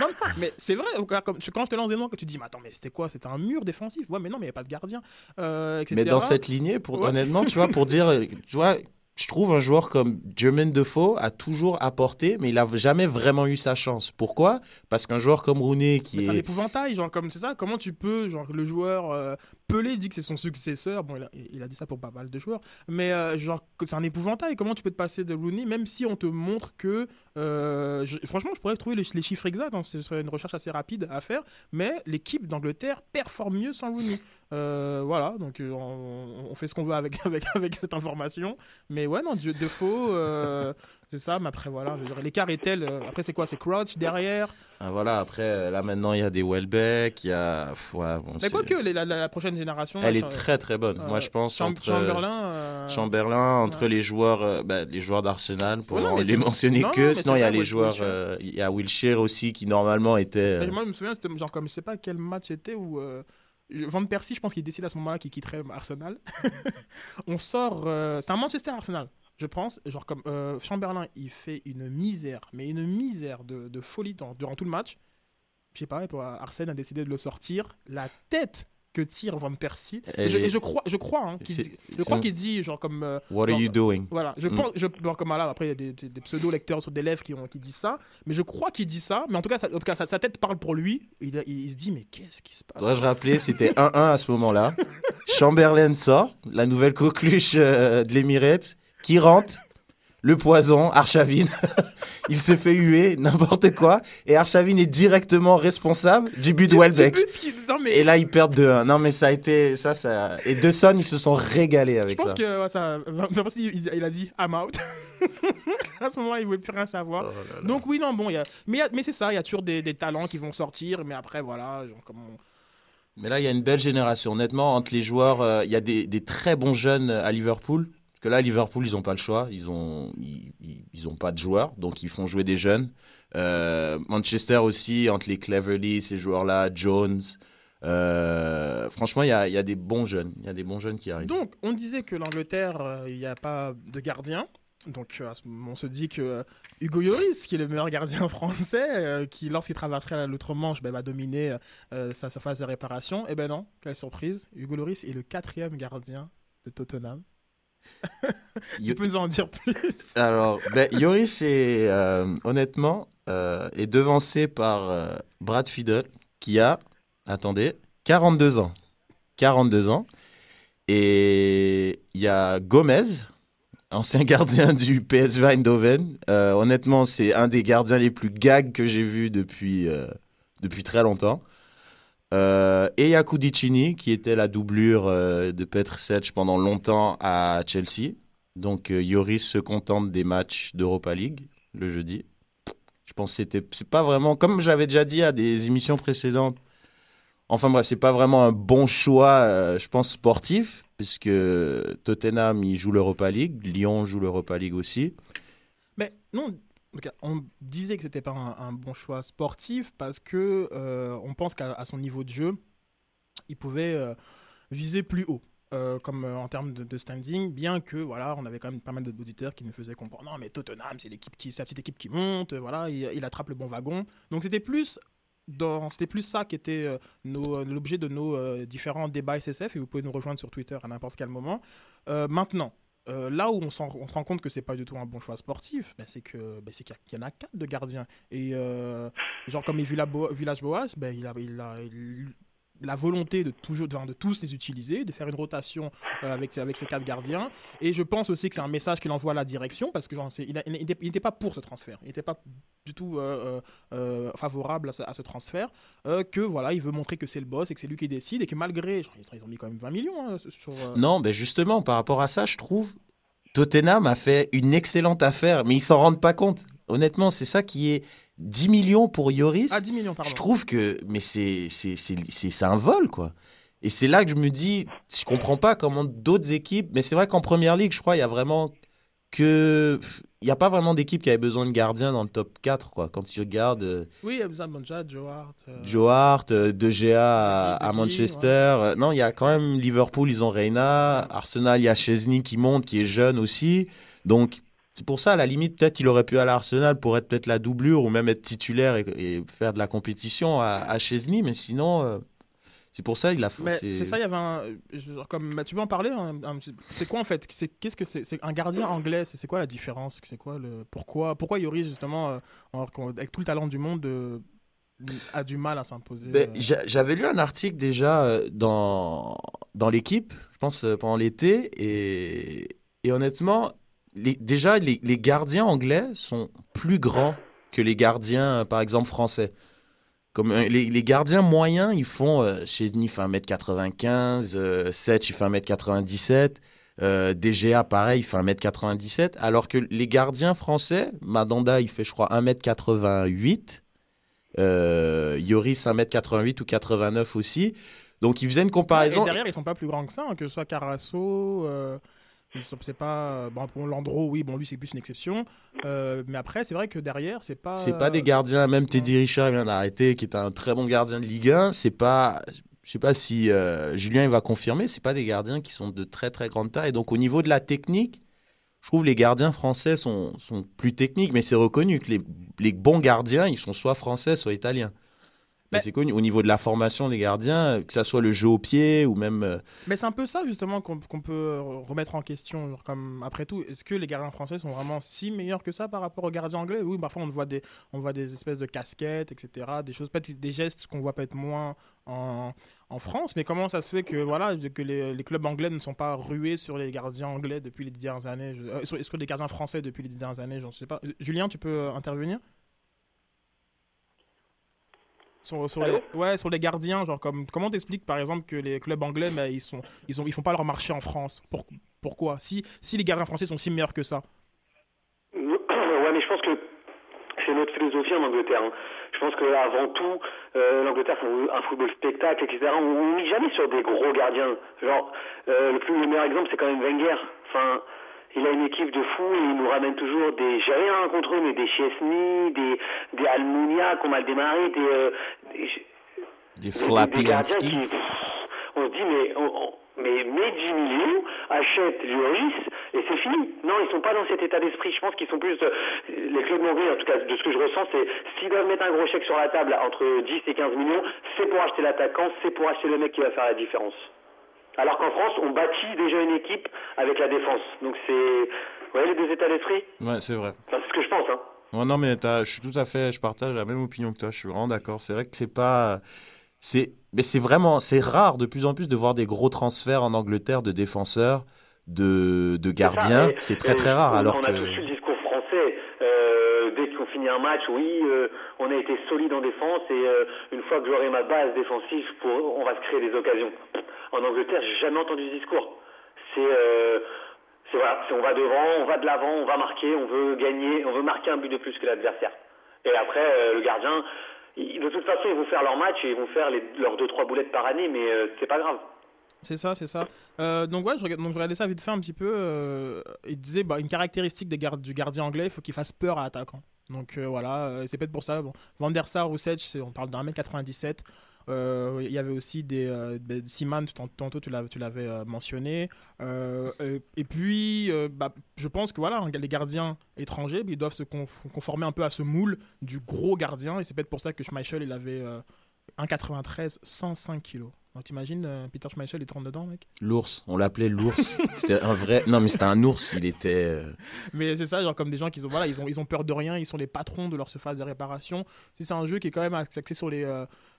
non, mais c'est vrai, quand je te lance des noms, que tu dis, mais attends, mais c'était quoi? C'était un mur défensif Ouais, mais non, mais il n'y a pas de gardien. euh, etc. Mais dans cette lignée, pour, Ouais. honnêtement, tu vois, pour dire, tu vois, je trouve un joueur comme Jermaine Defoe a toujours apporté, mais il a jamais vraiment eu sa chance. Pourquoi? Parce qu'un joueur comme Rooney, qui Mais c'est un épouvantail, genre comme c'est ça? Comment tu peux, genre le joueur euh, Pelé dit que c'est son successeur. Bon, il a, dit ça pour pas mal de joueurs, mais euh, genre c'est un épouvantail. Comment tu peux te passer de Rooney, même si on te montre que, euh, franchement, je pourrais trouver les, chiffres exacts. hein, ce serait une recherche assez rapide à faire, mais l'équipe d'Angleterre performe mieux sans Rooney. Euh, voilà, donc on, fait ce qu'on veut avec, avec, cette information. Mais ouais, non, Dieu de faux. euh, C'est ça, mais après, voilà, je veux dire, l'écart est tel. euh, après, c'est quoi? C'est Crouch derrière? Ah, voilà, après, euh, là maintenant, il y a des Welbeck, il y a. ouais, bon, Mais quoi que la, la- la prochaine génération. Elle là, est très très bonne. euh, Moi, je pense Cham- entre Chamberlain. euh, Chamberlain, entre ouais. les joueurs, euh, bah, les joueurs d'Arsenal, pour Ouais, non, les mentionner non, que. non, Sinon, il y a les joueurs. Euh, Il y a Wilshire aussi qui normalement était. Euh, Moi, je me souviens, c'était genre comme je sais pas quel match c'était où euh, Van Persie, je pense qu'il décide à ce moment-là qu'il quitterait Arsenal. On sort, euh, c'est un Manchester Arsenal, je pense. Genre comme euh, Chamberlain, il fait une misère, mais une misère de, de folie dans- durant tout le match. Je sais pas, pour Arsène a décidé de le sortir. La tête que tire Van Persie. Et je, est- et je crois, je crois, hein, qu'il je crois qu'il dit genre comme. euh, What are genre, you doing? voilà, je Mm. pense, je, bon, comme là, après, il y a des, des- des pseudo-lecteurs sur des lèvres qui, ont, qui disent ça, mais je crois qu'il dit ça, mais en tout cas, ça- en tout cas sa, sa tête parle pour lui, il, il- il se dit, mais qu'est-ce qui se passe? Dois-je rappeler, c'était 1-1 à ce moment-là. Chamberlain sort, la nouvelle coqueluche euh, de l'Emirates, qui rentre, le poison, Arshavin. il se fait huer, n'importe quoi, et Arshavin est directement responsable du but de Welbeck. Qui- mais Et là, ils perdent 2-1. Non, mais ça a été. Ça, ça... Et De Son, ils se sont régalés je avec pense ça. que ouais, ça, Persie, il, il a dit, I'm out. à ce moment-là, il ne voulait plus rien savoir. Oh là là. Donc oui, non, bon, il y a, mais, il y a- mais c'est ça, il y a toujours des, des talents qui vont sortir, mais après, voilà, genre, comme on- Mais là, il y a une belle génération. Honnêtement, entre les joueurs, euh, il y a des, des très bons jeunes à Liverpool. Que là, Liverpool, ils n'ont pas le choix. Ils ont, ils, ont pas de joueurs, donc ils font jouer des jeunes. Euh, Manchester aussi, entre les Cleverly, ces joueurs-là, Jones. Euh, franchement, il y a, y a des bons jeunes. Il y a des bons jeunes qui arrivent. Donc, on disait que l'Angleterre, euh, il n'y a pas de gardien. Donc, on se dit que Hugo Lloris, qui est le meilleur gardien français, qui, lorsqu'il traverserait l'autre manche, ben, va dominer sa, sa phase de réparation. Eh ben non, quelle surprise. Hugo Lloris est le quatrième gardien de Tottenham. tu peux nous en dire plus? Alors, ben, Yoris est euh, honnêtement euh, est devancé par euh, Brad Fiddle qui a, attendez, 42 ans. 42 ans. Et il y a Gomez, ancien gardien du PSV Eindhoven. Honnêtement, c'est un des gardiens les plus gags que j'ai vu depuis, depuis très longtemps. Euh, et il y a Kudicini, qui était la doublure euh, de Petr Sech pendant longtemps à Chelsea. Donc euh, Yoris se contente des matchs d'Europa League le jeudi. Je pense que c'était c'est pas vraiment comme j'avais déjà dit à des émissions précédentes. Enfin bref, c'est pas vraiment un bon choix, euh, je pense sportif, puisque Tottenham il joue l'Europa League, Lyon joue l'Europa League aussi. Mais non, on disait que c'était pas un, bon choix sportif parce que euh, on pense qu'à son niveau de jeu, il pouvait euh, viser plus haut. euh, comme en termes de, standing, bien que voilà, on avait quand même pas mal d'auditeurs qui nous faisaient comprendre non mais Tottenham c'est l'équipe qui, la petite équipe qui monte, voilà, il, attrape le bon wagon. Donc c'était plus c'était plus ça qui était l'objet de nos différents débats SSF et vous pouvez nous rejoindre sur Twitter à n'importe quel moment. Maintenant, euh, là où on, se rend compte que c'est pas du tout un bon choix sportif, ben, c'est que ben, c'est qu'il y a- en a quatre de gardiens. Et euh, genre comme Villas-Boas, ben, il, a, il, a, il- la volonté de, toujours, de, de tous les utiliser, de faire une rotation euh, avec, avec ces quatre gardiens. Et je pense aussi que c'est un message qu'il envoie à la direction, parce que genre, il n'était pas pour ce transfert. Il n'était pas du tout euh, euh, favorable à ce, transfert. que voilà, il veut montrer que c'est le boss et que c'est lui qui décide, et que malgré... ils ont mis quand même 20 millions hein, Non, ben justement, par rapport à ça, je trouve Tottenham a fait une excellente affaire, mais ils s'en rendent pas compte. Honnêtement, c'est ça qui est 10 millions pour Yoris. Ah, 10 millions, pardon. Je trouve que, mais c'est, un vol, quoi. Et c'est là que je me dis, je comprends pas comment d'autres équipes, mais c'est vrai qu'en première ligue, je crois, il y a vraiment que, il n'y a pas vraiment d'équipe qui avait besoin de gardien dans le top 4, quoi. Quand tu regardes euh, Oui, il y a besoin de Bonja, Joe Hart. euh, Joe Hart, euh, De Gea à, ouais. Manchester. Euh, Non, il y a quand même Liverpool, ils ont Reina. Arsenal, il y a Chesney qui monte, qui est jeune aussi. Donc, c'est pour ça, à la limite, peut-être il aurait pu aller à Arsenal pour être peut-être la doublure ou même être titulaire et, et faire de la compétition à, à Chesney. Mais sinon, euh, c'est pour ça il a c'est ça, il y avait un. je- Comme, bah, tu peux en parler un- un petit- C'est quoi en fait C'est Qu'est-ce que c'est C'est un gardien anglais C'est quoi la différence C'est quoi le pourquoi Pourquoi Yoris justement, euh, avec tout le talent du monde, euh, a du mal à s'imposer Ben, euh, j'a- J'avais lu un article déjà euh, dans, dans l'équipe, je pense euh, pendant l'été, et, et honnêtement, les, déjà les, les gardiens anglais sont plus grands que les gardiens, euh, par exemple, français. Comme euh, les, les gardiens moyens, ils font, euh, Chesney fait 1m95, euh, Setch il fait 1m97, Euh, DGA, pareil, il fait 1m97. Alors que les gardiens français, Madanda, il fait, je crois, 1m88. Euh, Yoris, 1m88 ou 89 aussi. Donc, il faisait une comparaison. Et derrière, ils sont pas plus grands que ça, hein, que ce soit Carasso. Euh, c'est pas. Bon, pour Landreau, oui, bon, lui, c'est plus une exception. Euh, mais après, c'est vrai que derrière, c'est pas. C'est pas des gardiens. Même Teddy Richard vient d'arrêter, qui est un très bon gardien de Ligue 1. C'est pas. Je sais pas si euh, Julien il va confirmer, c'est pas des gardiens qui sont de très très grande taille. Donc au niveau de la technique, je trouve les gardiens français sont, sont plus techniques, mais c'est reconnu que les, les, bons gardiens, ils sont soit français, soit italiens. Mais c'est connu. Au niveau de la formation des gardiens, que ça soit le jeu au pied ou même. Euh, mais c'est un peu ça justement qu'on peut remettre en question. Comme après tout, est-ce que les gardiens français sont vraiment si meilleurs que ça par rapport aux gardiens anglais? Oui, parfois on voit des, on voit des espèces de casquettes, etc. Des choses, peut-être des gestes qu'on voit peut-être moins en, en France, mais comment ça se fait que, voilà, que les, clubs anglais ne sont pas rués sur les gardiens anglais depuis les dernières années, euh, sur, sur, les gardiens français depuis les dernières années, je ne sais pas. Julien, tu peux euh, intervenir? Sur, sur les, ouais, sur les gardiens, genre comme comment t'expliques par exemple que les clubs anglais, mais ils sont, ils ont, ils font pas leur marché en France? pourquoi? Si, si les gardiens français sont si meilleurs que ça. Ouais, mais je pense que c'est notre philosophie en Angleterre. Hein. Je pense qu'avant tout, euh, l'Angleterre c'est un football spectacle, etc. On ne met jamais sur des gros gardiens. Genre, euh, le, plus, le meilleur exemple, c'est quand même Wenger. Enfin, il a une équipe de fous et il nous ramène toujours des. J'ai rien contre eux, mais des Chesney, des, des Almunia qui ont mal démarré, des. Euh, des, des, qui, on se dit, mais. On, mais mets 10 millions, achète Lloris et c'est fini. Non, ils sont pas dans cet état d'esprit. Je pense qu'ils sont plus. Euh, les clubs anglais, en tout cas, de ce que je ressens, c'est s'ils doivent mettre un gros chèque sur la table entre 10 et 15 millions, c'est pour acheter l'attaquant, c'est pour acheter le mec qui va faire la différence. Alors qu'en France, on bâtit déjà une équipe avec la défense. Donc c'est. Vous voyez les deux états d'esprit? Ouais, c'est vrai. c'est ce que je pense, hein. non, mais je suis tout à fait. Je partage la même opinion que toi. Je suis vraiment d'accord. C'est vrai que c'est pas. C'est mais c'est vraiment c'est rare de plus en plus de voir des gros transferts en Angleterre de défenseurs, de, de gardiens. C'est très très rare. alors on que... a tous eu le discours français. Euh, dès qu'on un match, oui, euh, on a été solide en défense et euh, une fois que j'aurai ma base défensive, on va se créer des occasions. En Angleterre, j'ai jamais entendu ce discours. C'est c'est voilà, on va devant, on va de l'avant, on va marquer, on veut gagner, on veut marquer un but de plus que l'adversaire. Et après, le gardien, de toute façon, ils vont faire leur match et ils vont faire leurs 2-3 boulettes par année, mais euh, c'est pas grave. C'est ça, c'est ça. Euh, donc, ouais, je, donc, je regardais ça vite fait un petit peu. Euh, il disait bah, une caractéristique des du gardien anglais, il faut qu'il fasse peur à l'attaquant. Donc voilà, c'est peut-être pour ça. Bon. Van der Sar on parle d'un mètre 97. Euh, il y avait aussi des, euh, Siman, tantôt tu l'avais euh, mentionné. et puis, bah, je pense que voilà, les gardiens étrangers, ils doivent se conformer un peu à ce moule du gros gardien. Et c'est peut-être pour ça que Schmeichel, il avait 1,93, 105 kilos. Donc t'imagines, Peter Schmeichel, il tourne dedans, mec L'ours, on l'appelait l'ours. c'était un vrai... Non, mais c'était un ours, il était... Mais c'est ça, genre comme des gens qui ont, voilà, ils ont, ils ont peur de rien, ils sont les patrons de leur surface de réparation. C'est un jeu qui est quand même axé sur les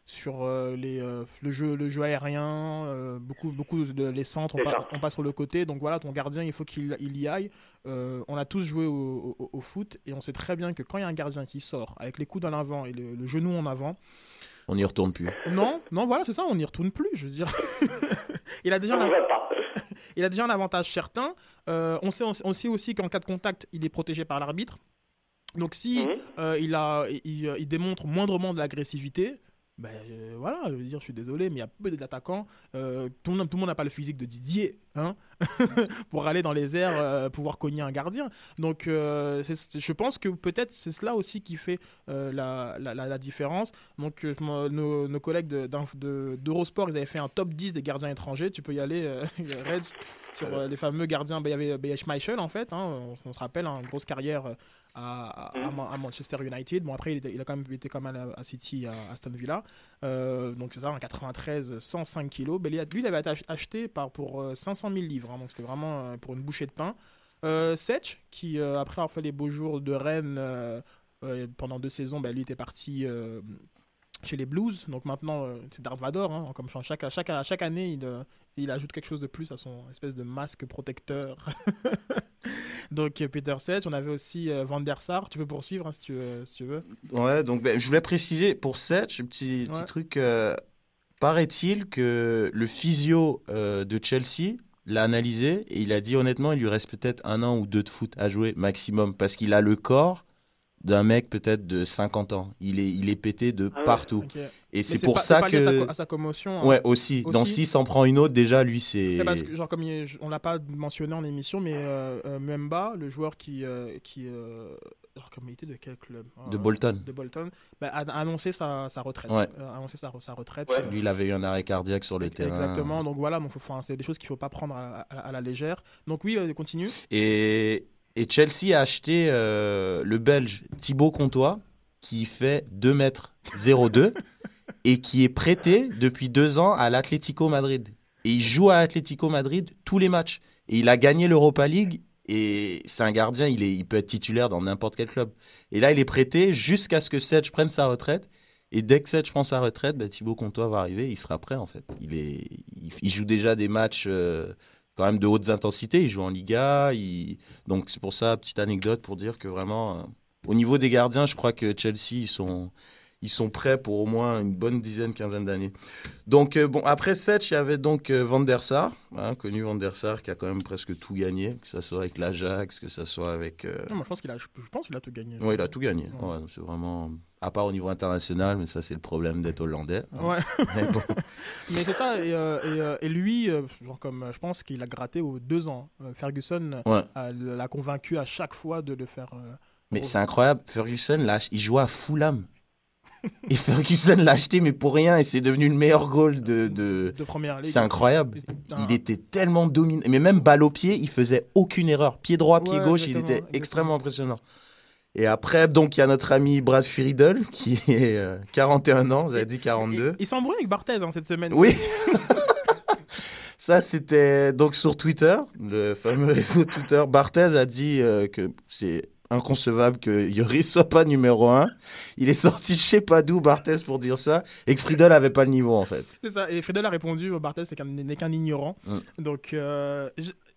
sur euh, les, euh, le, jeu, le jeu aérien, euh, beaucoup, beaucoup de les centres, on, passe sur le côté. Donc voilà, ton gardien, il faut qu'il il y aille. on a tous joué au, au, foot et on sait très bien que quand il y a un gardien qui sort avec les coudes en avant et le, genou en avant, on n'y retourne plus. Non, non, voilà, c'est ça, on n'y retourne plus, je veux dire. il, a déjà un... il a déjà un avantage certain. on, sait, on sait aussi qu'en cas de contact, il est protégé par l'arbitre. Donc si mhm. il, a, il, il, démontre moindrement de l'agressivité, ben euh, voilà, je veux dire, je suis désolé, mais il y a peu d'attaquants. Euh, tout, le monde n'a pas le physique de Didier hein pour aller dans les airs, euh, pouvoir cogner un gardien. Donc, je pense que peut-être c'est cela aussi qui fait la, la, différence. Donc, nos, collègues d'Eurosport, de, ils avaient fait un top 10 des gardiens étrangers. Tu peux y aller, Red, sur les fameux gardiens. Ben, il y avait Schmeichel, en fait. Hein, on, se rappelle, une hein, grosse carrière à, Manchester United. Bon, après, il, a quand même été quand même à, City, à Aston Villa. Euh, donc, c'est ça, en 93, 105 kilos. lui, il avait été acheté par, pour 500 euh, 000 livres. Hein, donc, c'était vraiment euh, pour une bouchée de pain. Euh, Setch, qui, après avoir fait les beaux jours de Rennes pendant deux saisons, ben, lui était parti chez les Blues. Donc maintenant, c'est Darth Vader. Hein, comme chaque, chaque, chaque année, il, il ajoute quelque chose de plus à son espèce de masque protecteur. donc euh, Peter Seth, on avait aussi euh, Van der Sar. Tu peux poursuivre hein, si, tu veux, si, tu veux, Ouais, donc ben, je voulais préciser pour Seth, un petit, truc. Euh, paraît-il que le physio de Chelsea, l'a analysé et il a dit honnêtement, il lui reste peut-être un an ou deux de foot à jouer maximum parce qu'il a le corps d'un mec peut-être de 50 ans. Il est, il est pété de Ah ouais, partout. Et c'est pour pas- ça pas lié à sa, que. à sa commotion. hein. Ouais, aussi. Dans Aussi. 6 en prend une autre, déjà, lui, c'est. Que, genre, comme il on l'a pas mentionné en émission, mais euh, euh, Memba, le joueur qui. euh, qui euh, alors, comme il était de quel club De Euh, Bolton. De Bolton, bah, a a annoncé sa, sa retraite. Ouais. Euh, a annoncé sa, sa retraite. Ouais. euh, Lui, il avait eu un arrêt cardiaque sur le terrain. Exactement, donc voilà, faut, faut- c'est des choses qu'il faut pas prendre à, à- à la légère. Donc oui, continue. Et, et Chelsea a acheté euh, le Belge Thibaut Comtois, qui fait 2 mètres 02 et qui est prêté depuis deux ans à l'Atlético Madrid. Et il joue à Atlético Madrid tous les matchs. Et il a gagné l'Europa League. Et c'est un gardien, il, est, il peut être titulaire dans n'importe quel club. Et là, il est prêté jusqu'à ce que Sedge prenne sa retraite. Et dès que Sedge prend sa retraite, bah, Thibaut Comtois va arriver, il sera prêt en fait. Il, est, il, joue déjà des matchs euh, quand même de hautes intensités. Il joue en Liga. Il... Donc c'est pour ça, petite anecdote pour dire que vraiment, euh, au niveau des gardiens, je crois que Chelsea, ils sont, ils sont prêts pour au moins une bonne dizaine, quinzaine d'années. Donc euh, bon, après Setch, il y avait donc euh, Van der Sar, hein, connu Van der Sar, qui a quand même presque tout gagné, que ce soit avec l'Ajax, que ce soit avec... euh, Non, moi, je pense qu'il a, je, je pense qu'il a tout gagné. Ouais, il a tout gagné. Ouais. Ouais, c'est vraiment... À part au niveau international, mais ça c'est le problème d'être hollandais. hein. Ouais. Mais bon. Mais c'est ça, et, euh, et, euh, et lui, euh, genre comme je pense qu'il a gratté aux deux ans. Euh, Ferguson Ouais. l'a convaincu à chaque fois de le faire. Mais c'est incroyable, Ferguson, là, il jouait à Fulham. Et Ferguson l'a acheté, mais pour rien, et c'est devenu le meilleur goal de... de... de première ligue. C'est incroyable. Il était tellement dominant. Mais même balle au pied, il faisait aucune erreur. Pied droit, pied gauche, il exactement, était extrêmement impressionnant. Et après, donc, il y a notre ami Brad Friedel, qui est euh, 41 ans, j'avais dit 42. Il, il s'embrouille avec Barthez hein, cette semaine. Oui. Ça, c'était donc sur Twitter, le fameux réseau Twitter. Barthez a dit euh, que c'est inconcevable que Yoris soit pas numéro 1. Il est sorti je sais pas d'où, Barthez, pour dire ça, et que Friedel avait pas le niveau, en fait. C'est ça. Et Friedel a répondu Barthez qu'un- n'est qu'un ignorant. Mm. Donc, euh,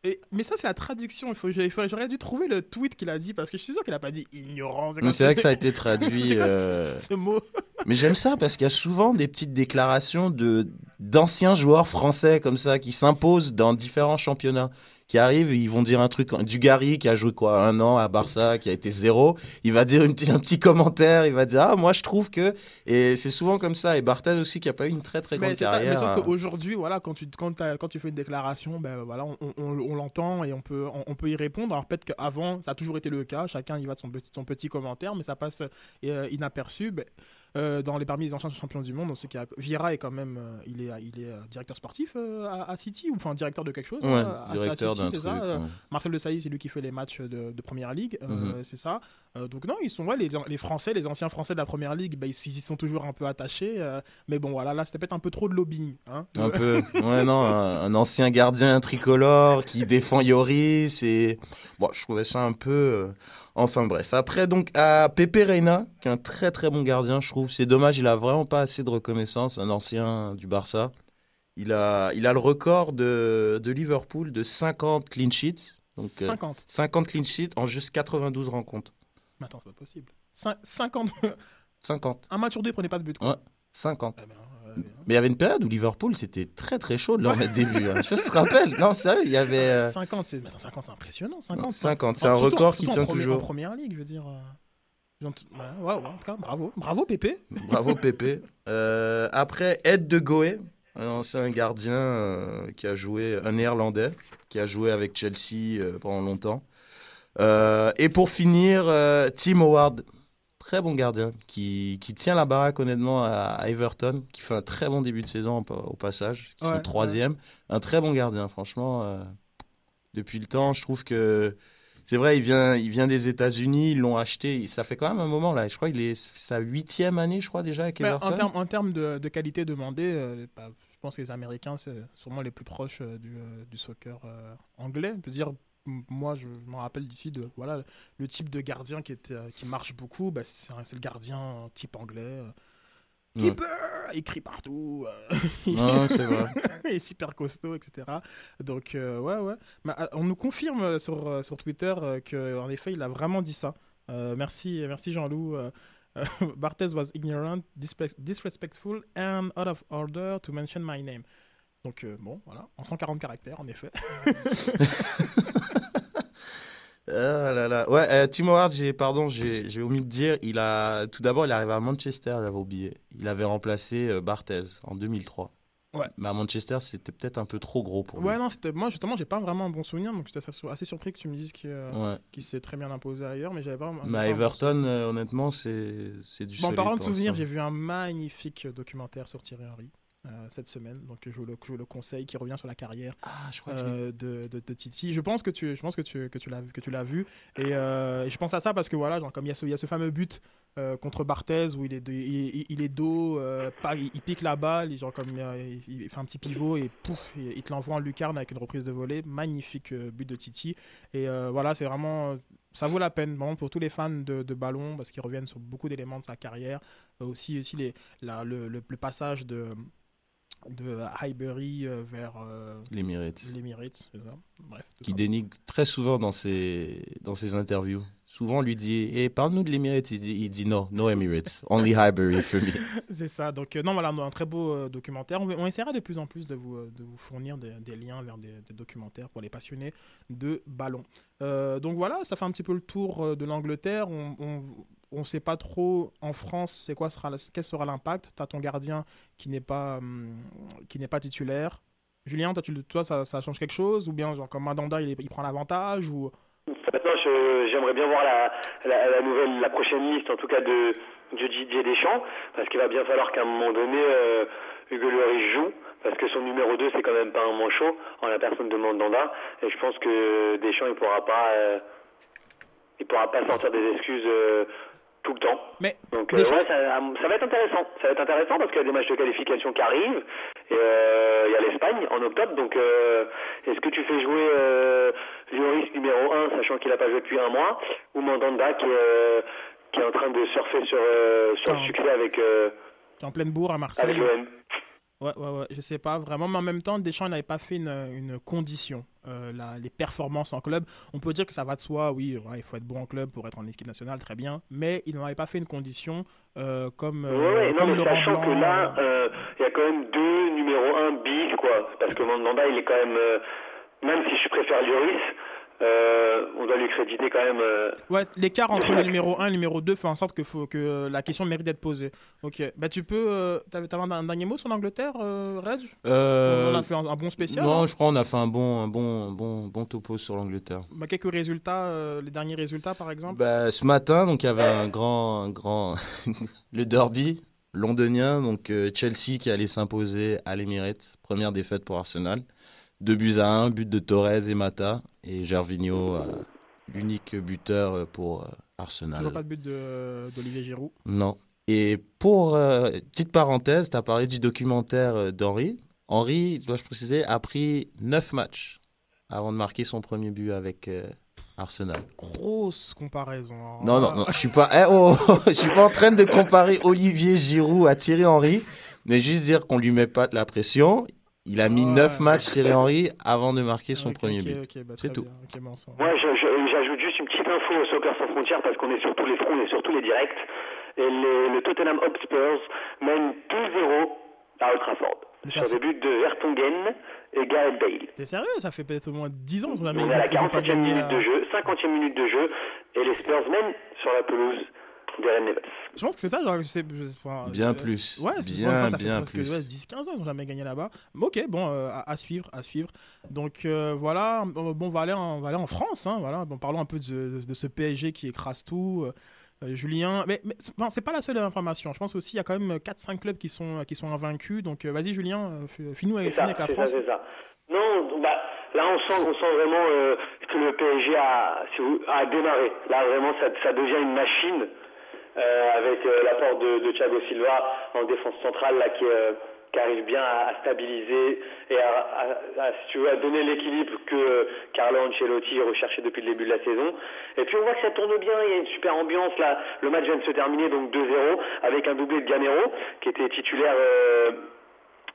et- mais ça, c'est la traduction. Il faut, J'aurais dû trouver le tweet qu'il a dit parce que je suis sûr qu'il a pas dit ignorant. Mais comme- c'est vrai que ça a été traduit. c'est euh, ce, ce mot Mais j'aime ça parce qu'il y a souvent des petites déclarations de d'anciens joueurs français comme ça qui s'imposent dans différents championnats. Qui arrivent, ils vont dire un truc. Dugarry qui a joué quoi un an à Barça, qui a été zéro, il va dire une un petit commentaire, il va dire ah moi je trouve que et c'est souvent comme ça. Et Barthez aussi qui a pas eu une très très mais grande c'est ça, mais carrière. sauf qu'aujourd'hui, voilà, quand tu, quand, tu fais une déclaration, ben, voilà, on, on- on l'entend et on peut, on, on peut y répondre. Alors peut-être qu'avant, ça a toujours été le cas, chacun y va de son petit, son petit commentaire, mais ça passe euh, inaperçu. Ben, euh, dans les parmi les anciens champions du monde, on sait qu'il y a Vieira est quand même, euh, il est, il est euh, directeur sportif à, à City ou enfin directeur de quelque chose. Ouais, hein, à- à directeur City, truc. ça, ouais. Marcel Desailly, c'est lui qui fait les matchs de, de première ligue, Mhm. c'est ça. Donc non, ils sont ouais, les, les Français, les anciens Français de la première ligue, bah, ils, ils y sont toujours un peu attachés. mais bon, voilà, là, c'était peut-être un peu trop de lobbying. Hein Un peu. Ouais, non, un, un ancien gardien tricolore qui défend Yoris. Et... Bon, je trouvais ça un peu. Euh, Enfin bref. Après, donc, à Pepe Reina, qui est un très très bon gardien, je trouve. C'est dommage, il a vraiment pas assez de reconnaissance, un ancien du Barça. Il a, il a le record de, de Liverpool de 50 clean sheets. Donc, euh, 50. 50 clean sheets en juste 92 rencontres. Mais attends, c'est pas possible. Cin- 50. 50. un match sur deux, prenait pas de but. Quoi. Ouais. 50. Eh ben, euh, Mais il y avait une période où Liverpool, c'était très très chaud de leur mettre des buts. hein. Je te rappelle. Non, sérieux, il y avait. euh, 50, c'est mais attends, 50, c'est impressionnant. 50, 50, c'est un record qui tient toujours. En première ligue, je veux dire. euh, ouais, ouais, en tout cas, bravo. Bravo, Pépé. Bravo Pépé. Euh, après, Ed de Goé, un ancien gardien euh, qui a joué, un néerlandais, qui a joué avec Chelsea euh, pendant longtemps. Euh, et pour finir, euh, Tim Howard, très bon gardien, qui, qui tient la baraque honnêtement à, Everton, qui fait un très bon début de saison au, passage, qui Ouais, sont troisième. Un très bon gardien, franchement. euh, depuis le temps, je trouve que c'est vrai, il vient, il vient des États-Unis, ils l'ont acheté. Ça fait quand même un moment là. Je crois qu'il est sa huitième année, je crois déjà avec Everton. en termes en de, de qualité demandée, euh, bah, je pense que les Américains, c'est sûrement les plus proches euh, du, du soccer anglais. Je veux dire, m- moi, je me rappelle d'ici de voilà le type de gardien qui, était, euh, qui marche beaucoup. Bah, c'est le gardien type anglais. euh, Ouais. Keeper Il crie partout. euh, c'est vrai. il est super costaud, etc. Donc, euh, ouais, ouais. Mais, euh, on nous confirme euh, sur, euh, sur Twitter qu'en effet, il a vraiment dit ça. Merci, merci Jean-Loup. Barthez was ignorant, disrespectful, and out of order to mention my name. Donc euh, bon, voilà, en 140 caractères en effet. Ah là là. Ouais, euh, Tim Howard, j'ai, pardon, j'ai, j'ai omis de dire, il a, tout d'abord, il est arrivé à Manchester, j'avais oublié. Il avait remplacé euh, Barthez en 2003. Ouais. Mais à Manchester, c'était peut-être un peu trop gros pour lui. Ouais, non, c'était moi justement, j'ai pas vraiment un bon souvenir, donc j'étais assez- surpris que tu me dises qu'il euh, Ouais. qu'il s'est très bien imposé ailleurs, mais j'avais pas. Mais à Everton, euh, honnêtement, c'est, c'est du Bon, en parlant de souvenirs, j'ai vu un magnifique documentaire sur Thierry Henry euh, cette semaine, donc je vous, le, je vous le conseille, qui revient sur la carrière Ah, je crois euh, de, de, de Titi. Je pense que tu, je pense que tu, que tu l'as, que tu l'as vu, et, euh, et je pense à ça parce que voilà, genre, comme il y a ce, il y a ce fameux but contre Barthez où il est, de- il, est dos, pas, il, il pique la balle, il, genre comme il, fait un petit pivot et pouf, il, il te l'envoie en lucarne avec une reprise de volée, magnifique but de Titi. Et voilà, c'est vraiment, ça vaut la peine, vraiment pour tous les fans de, de ballon parce qu'ils reviennent sur beaucoup d'éléments de sa carrière, Euh, aussi aussi les, la- le, le- le passage de de Highbury euh, vers euh, l'Emirates. l'Emirates, c'est ça. Bref. tout Qui ça. dénigre très souvent dans ses, dans ses interviews. Souvent, on lui dit Eh, parle-nous de l'Emirates. Il dit, il dit non, no Emirates. Only Highbury for me. C'est ça. Donc, euh, non, voilà, un très beau euh, documentaire. On, va- on essaiera de plus en plus de vous, euh, de vous fournir des, des liens vers des, des documentaires pour les passionnés de ballon. Euh, donc, voilà, ça fait un petit peu le tour euh, de l'Angleterre. On. on on sait pas trop en France c'est quoi sera quel sera l'impact. Tu as ton gardien qui n'est pas hum, qui n'est pas titulaire. Julien, toi, tu, le- toi ça, ça change quelque chose? Ou bien genre comme Mandanda il, est- il prend l'avantage ou? J'aimerais bien voir la, la, la nouvelle, la prochaine liste, en tout cas de, de Didier Deschamps, parce qu'il va bien falloir qu'à un moment donné, euh, Hugo Lloris joue, parce que son numéro 2, c'est quand même pas un manchot, en la personne de Mandanda, et je pense que Deschamps, il pourra pas, euh, il pourra pas sortir des excuses euh, tout le temps. Mais Donc euh, Deschamps- ouais, ça, ça va être intéressant. Ça va être intéressant parce qu'il y a des matchs de qualification qui arrivent. Et euh, il y a l'Espagne en octobre. Donc euh, est-ce que tu fais jouer euh, Lloris numéro 1, sachant qu'il n'a pas joué depuis un mois, ou Mandanda qui, est, euh, qui est en train de surfer sur, euh, sur le succès avec, euh, tu es en pleine bourre à Marseille Ouais, ouais, ouais, je sais pas vraiment, mais en même temps, Deschamps n'avait pas fait une, une condition. Euh, la- les performances en club, on peut dire que ça va de soi, oui, ouais, il faut être bon en club pour être en équipe nationale, très bien, mais il n'en avait pas fait une condition euh, comme, euh, Ouais, non, comme mais Laurent sachant Blanc, que là, euh, il y a quand même deux numéro 1 bis, quoi. Parce que Mandanda, il est quand même, même si je préfère Lloris, euh, on doit lui créditer quand même. euh, Ouais, l'écart entre le numéro 1 et le numéro 2 fait en sorte que, faut, que la question mérite d'être posée. Ok, bah tu peux. Euh, T'avais un, un dernier mot sur l'Angleterre, euh, Reg? Euh, On a fait un, un bon spécial. non, hein? je crois qu'on a fait un bon, un bon, un bon, bon topo sur l'Angleterre. Bah, quelques résultats, euh, les derniers résultats par exemple? Bah, ce matin, donc il y avait un grand, un grand, le derby londonien, donc euh, Chelsea qui allait s'imposer à l'Emirates, première défaite pour Arsenal, deux buts à un, but de Torres et Mata et Gervinho, euh, l'unique buteur euh, pour euh, Arsenal. Toujours pas de but d'Olivier Giroud. Non. Et pour euh, petite parenthèse, tu as parlé du documentaire d'Henri. Henri, dois-je préciser, a pris neuf matchs avant de marquer son premier but avec euh, Arsenal. Grosse comparaison. hein. Non, non, non, je suis pas, eh, oh, je suis pas en train de comparer Olivier Giroud à Thierry Henry, mais juste dire qu'on lui met pas de la pression. Il a mis Ouais. neuf matchs Thierry Henry avant de marquer son premier but. bah, C'est tout. bon, j'ajoute juste une petite info au Soccer sans frontières parce qu'on est sur tous les fronts et sur tous les directs. Et les- le Tottenham Hotspurs mène 2-0 à Old Trafford. Sur des buts de Vertonghen et Gareth Bale. T'es sérieux? Ça fait peut-être au moins 10 ans qu'ils ont, On ils est à ont- la ils ont pas 47e gagné. minute à- de jeu, 50e minute de jeu, et les Spurs mènent sur la pelouse Red. Je pense que c'est ça. Genre, c'est- enfin, Bien euh, plus. Ouais, c'est- bien, ça, ça fait bien presque plus. ouais, 10-15 ans, ils n'ont jamais gagné là-bas. Mais ok, bon, euh, à, à suivre, à suivre. Donc euh, voilà, bon, on va aller en, on va aller en France. Hein, voilà. Bon, parlons un peu de, de ce PSG qui écrase tout. Julien, mais, mais c'est- bon, c'est pas la seule information. Je pense aussi qu'il y a quand même 4-5 clubs qui sont, qui sont invaincus. Donc euh, vas-y, Julien, avec, finis ça, avec la c'est ça, France. c'est ça. Non, bah, là on sent, on sent vraiment euh, que le PSG a, démarré. Là vraiment ça, ça devient une machine euh, avec euh, l'apport de, de Thiago Silva en défense centrale là qui, euh, arrive bien à, stabiliser et à, donner l'équilibre que euh, Carlo Ancelotti recherchait depuis le début de la saison. Et puis on voit que ça tourne bien, il y a une super ambiance là. Le match vient de se terminer donc 2-0 avec un doublé de Gamero qui était titulaire. euh,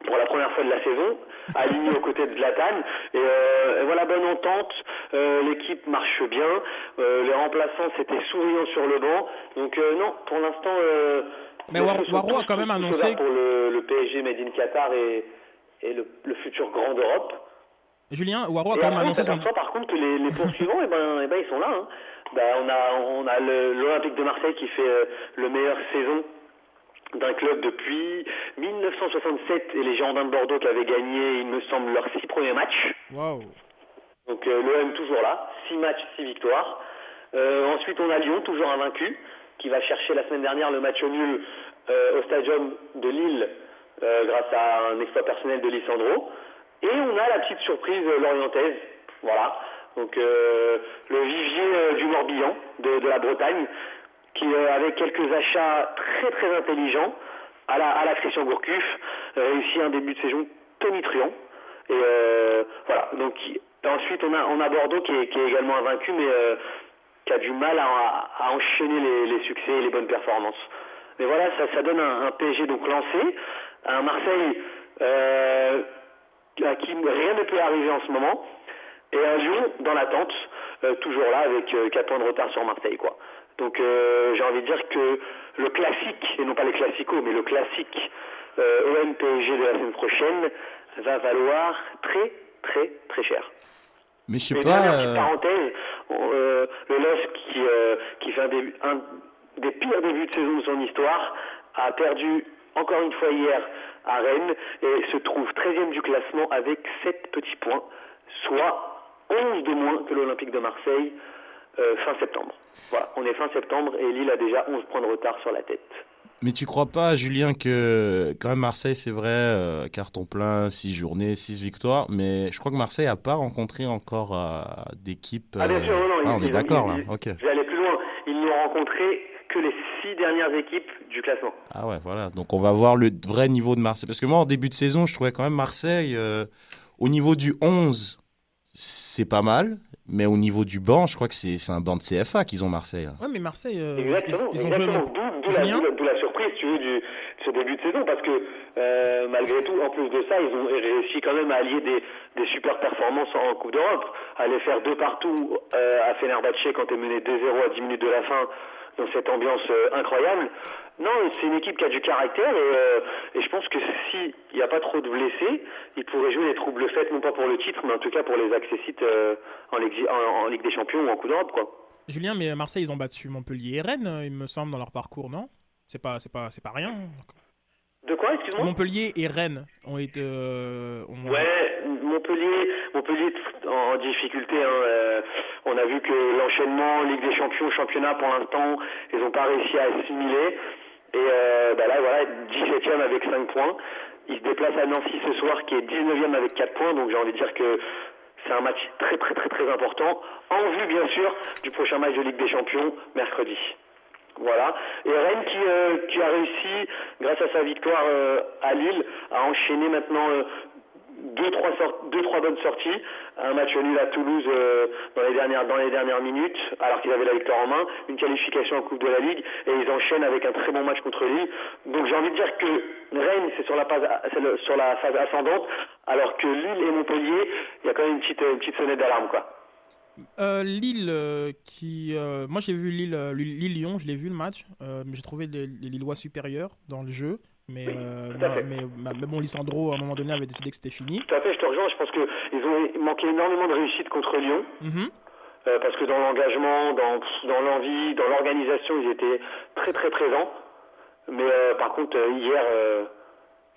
pour la première fois de la saison, aligné aux côtés de Zlatan. Et, euh, et voilà, bonne entente. Euh, L'équipe marche bien. Euh, les remplaçants, c'était souriant sur le banc. Donc non, pour l'instant... Mais Waro a quand même annoncé- pour le, le PSG Made in Qatar et, et le, le futur grand d'Europe. Julien, Waro a Et quand même annoncé son. par contre que les, les poursuivants, eh ben, eh ben, ils sont là. Hein. Ben, on a, on a l'Olympique de Marseille qui fait le meilleure saison d'un club depuis 1967 et les Girondins de Bordeaux qui avaient gagné, il me semble, leurs six premiers matchs. Waouh. Donc euh, l'OM toujours là, 6 matchs, 6 victoires. Euh, ensuite on a Lyon, toujours invaincu, qui va chercher la semaine dernière le match nul euh, au stadium de Lille grâce à un exploit personnel de Lissandro. Et on a la petite surprise lorientaise, voilà. Donc le vivier du Morbihan, de, de la Bretagne, qui euh, avec quelques achats très très intelligents à la, à la Christian Gourcuff, euh, réussit un début de saison tonitruant. Et euh, voilà, donc ensuite on a, on a Bordeaux qui est, qui est également invaincu, mais qui a du mal à, à enchaîner les, les succès et les bonnes performances. Mais voilà, ça, ça donne un, un PSG donc lancé, un Marseille euh, à qui rien ne peut arriver en ce moment, et un Lyon dans l'attente, euh, toujours là avec euh, 4 points de retard sur Marseille. quoi. Donc euh, j'ai envie de dire que le classique, et non pas les classicos, mais le classique euh, OM PSG de la semaine prochaine va valoir très très très cher. Mais je sais Et pas. dernière euh, parenthèse, euh, le LOSC qui, euh, qui fait un, début- un des pires débuts de saison de son histoire a perdu encore une fois hier à Rennes et se trouve 13e du classement avec 7 petits points, soit 11 de moins que l'Olympique de Marseille euh, fin septembre. Voilà, on est fin septembre et Lille a déjà 11 points de retard sur la tête. Mais tu crois pas, Julien, que quand même Marseille, c'est vrai, euh, carton plein, 6 journées, 6 victoires, mais je crois que Marseille a pas rencontré encore euh, d'équipe. Ah bien sûr, non, non, ah, ils- on est d'accord là, ok. Je vais aller plus loin. Ils n'ont rencontré que les 6 dernières équipes du classement. Ah ouais, voilà. Donc on va voir le vrai niveau de Marseille. Parce que moi, en début de saison, je trouvais quand même Marseille, au niveau du 11, c'est pas mal. Mais au niveau du banc, je crois que c'est c'est un banc de CFA qu'ils ont Marseille. Ouais, mais Marseille, euh, Exactement, ils, ils ont joué. exactement. D'où la, la- surprise, tu veux, du, de ce début de saison, parce que euh, malgré tout, en plus de ça, ils ont réussi quand même à allier des, des super performances en Coupe d'Europe, à aller faire deux partout euh, à Fenerbahçe quand t'es mené 2-0 à 10 minutes de la fin, dans cette ambiance euh, incroyable. Non, c'est une équipe qui a du caractère et, euh, et je pense que s'il n'y a pas trop de blessés, ils pourraient jouer les troubles faites, non pas pour le titre, mais en tout cas pour les accessites euh, en, Ligue- en- en Ligue des Champions ou en Coupe d'Europe, quoi. Julien, mais Marseille, ils ont battu Montpellier et Rennes, euh, il me semble, dans leur parcours, non? C'est pas, c'est pas, c'est pas rien. De quoi, excuse-moi? Montpellier et Rennes ont été. euh, ont- Ouais, Montpellier, Montpellier en en difficulté. hein, euh, on a vu que l'enchaînement Ligue des Champions, championnat pour l'instant, ils n'ont pas réussi à assimiler. Et euh, bah là, voilà, 17e avec 5 points. Ils se déplacent à Nancy ce soir, qui est 19e avec 4 points. Donc j'ai envie de dire que c'est un match très très très très important. En vue, bien sûr, du prochain match de Ligue des Champions, mercredi. Voilà. Et Rennes qui, euh, qui a réussi, grâce à sa victoire euh, à Lille, à enchaîner maintenant deux, trois sort- deux, trois bonnes sorties. Un match nul à Toulouse euh, dans, les dernières, dans les dernières minutes, alors qu'ils avaient la victoire en main. Une qualification en Coupe de la Ligue. Et ils enchaînent avec un très bon match contre Lille. Donc j'ai envie de dire que Rennes, c'est sur la phase, le- sur la phase ascendante, alors que Lille et Montpellier, il y a quand même une petite, une petite sonnette d'alarme, quoi. Euh, Lille, euh, qui. moi, j'ai vu Lille, Lille-Lyon, je l'ai vu le match. j'ai trouvé les, les Lillois supérieurs dans le jeu. Mais, euh, à fait. mais, bon, Lissandro, à un moment donné, avait décidé que c'était fini. Tout à fait, je te rejoins. Je pense qu'ils ont manqué énormément de réussite contre Lyon. Mhm. Euh, parce que dans l'engagement, dans, dans l'envie, dans l'organisation, ils étaient très très présents. Mais euh, par contre, euh, hier, euh,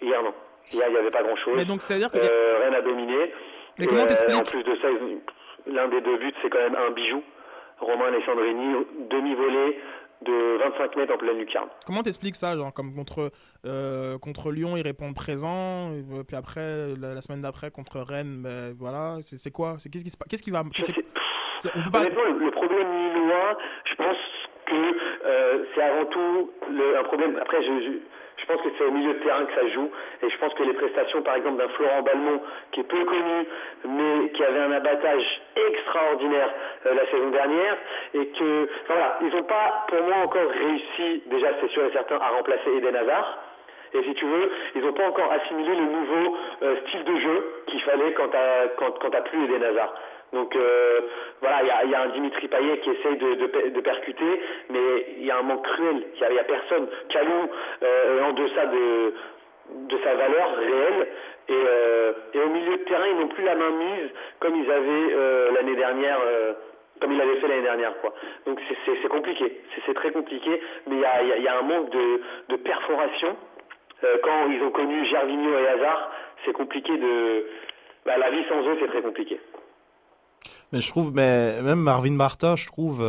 hier non. Hier, il n'y avait pas grand-chose. Mais donc, c'est-à-dire que. Euh, Rennes a dominé. Mais comment euh, t'expliques En plus de ça, l'un des deux buts, c'est quand même un bijou. Romain Alessandrini, demi-volée de 25 mètres en pleine lucarne. Comment t'expliques ça genre, comme contre, euh, contre Lyon, ils répondent présent, et puis après, la, la semaine d'après, contre Rennes, ben, voilà, c'est quoi? C'est Qu'est-ce qui, qu'est-ce qui va. Je c'est- sais- c'est- on peut pas. Honnêtement, le, le problème lillois, je pense que euh, c'est avant tout le- un problème. Après, je, je, je pense que c'est au milieu de terrain que ça joue. Et je pense que les prestations, par exemple, d'un Florent Balmont, qui est peu connu, mais qui avait un abattage extraordinaire euh, la saison dernière, et que, voilà, ils n'ont pas, pour moi, encore réussi, déjà, c'est sûr et certain, à remplacer Eden Hazard. Et si tu veux, ils n'ont pas encore assimilé le nouveau euh, style de jeu qu'il fallait quand t'as quand, quand plus Eden Hazard. Donc euh, voilà, il y a, il y a un Dimitri Payet qui essaye de, de, de percuter, mais il y a un manque cruel. Il y a, il y a personne. Calou euh, en deçà de de sa valeur réelle. Et, euh, et, au milieu de terrain, ils n'ont plus la main mise comme ils avaient euh, l'année dernière, euh, comme ils l'avaient fait l'année dernière. Quoi. Donc c'est compliqué, c'est très compliqué, mais il y a, y a, un manque de, de perforation. quand ils ont connu Gervinho et Hazard, c'est compliqué de... Bah, la vie sans eux, c'est très compliqué. Mais je trouve, mais même Marvin Martin, je trouve,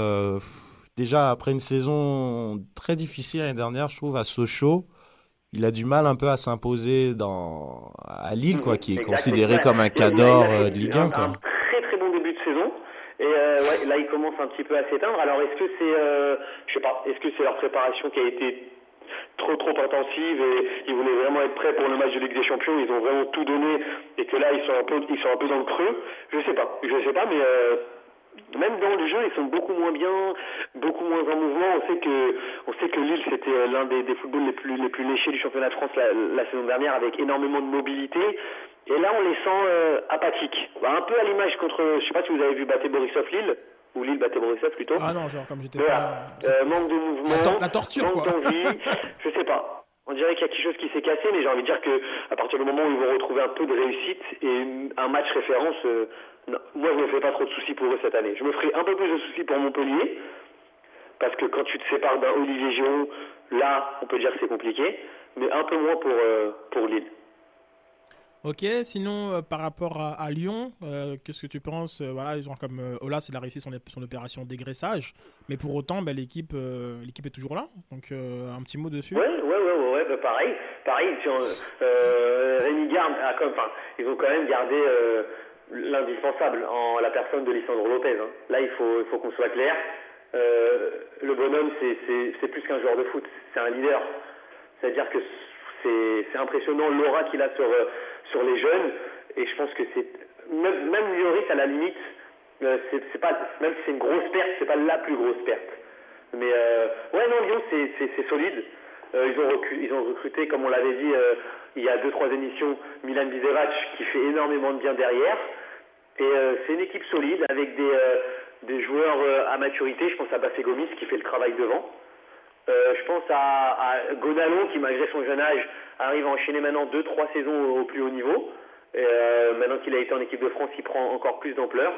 déjà après une saison très difficile l'année dernière, je trouve, à Sochaux, il a du mal un peu à s'imposer dans à Lille, quoi, qui est considéré comme un cador euh, de Ligue 1. Quoi. Un très très bon début de saison. Et euh, ouais, là, il commence un petit peu à s'éteindre. Alors, est-ce que c'est, euh, je sais pas, est-ce que c'est leur préparation qui a été trop trop intensive et ils voulaient vraiment être prêts pour le match de Ligue des Champions. Ils ont vraiment tout donné et que là, ils sont un peu, ils sont un peu dans le creux. Je sais pas, je sais pas, mais même dans le jeu, ils sont beaucoup moins bien, beaucoup moins en mouvement. On sait que, on sait que Lille c'était euh, l'un des, footballs les plus, les plus léchés du championnat de France la, saison dernière, avec énormément de mobilité. Et là, on les sent euh, apathiques. Un peu à l'image contre, je sais pas si vous avez vu battre Borisov Lille ou Lille battait Borisov plutôt. Ah non, genre comme j'étais pas. Euh, manque de mouvement, la, torture, manque d'envie. je sais pas. On dirait qu'il y a quelque chose qui s'est cassé, mais j'ai envie de dire que à partir du moment où ils vont retrouver un peu de réussite et un match référence, moi, je ne me fais pas trop de soucis pour eux cette année. Je me ferai un peu plus de soucis pour Montpellier, parce que quand tu te sépares d'un Olivier Giroud, là, on peut dire que c'est compliqué, mais un peu moins pour, euh, pour Lille. Ok, sinon euh, par rapport à, Lyon, euh, qu'est-ce que tu penses Voilà, ils ont comme Olas, il a réussi son, son opération dégraissage, mais pour autant, ben, l'équipe, l'équipe est toujours là. Donc un petit mot dessus. Oui, ouais, ouais, ouais, pareil, pareil. Rémi Garde, enfin, ils ont quand même gardé l'indispensable en la personne de Lisandro Lopez. Hein. Là, il faut, il faut qu'on soit clair. Euh, le bonhomme, c'est plus qu'un joueur de foot, c'est un leader. C'est-à-dire que c'est impressionnant l'aura qu'il a sur, euh, sur les jeunes. Et je pense que c'est même, même Lloris à la limite, euh, c'est pas même si c'est une grosse perte, c'est pas la plus grosse perte. Mais euh, ouais, non, Lyon, c'est solide. Euh, ils, ont ils ont recruté, comme on l'avait dit euh, il y a deux trois émissions, Milan Bizevac qui fait énormément de bien derrière. Et c'est une équipe solide avec des, des joueurs à maturité. Je pense à Bassé Gomis qui fait le travail devant. Je pense à, à Godalon qui, malgré son jeune âge, arrive à enchaîner maintenant 2-3 saisons au, plus haut niveau. Et, maintenant qu'il a été en équipe de France, il prend encore plus d'ampleur.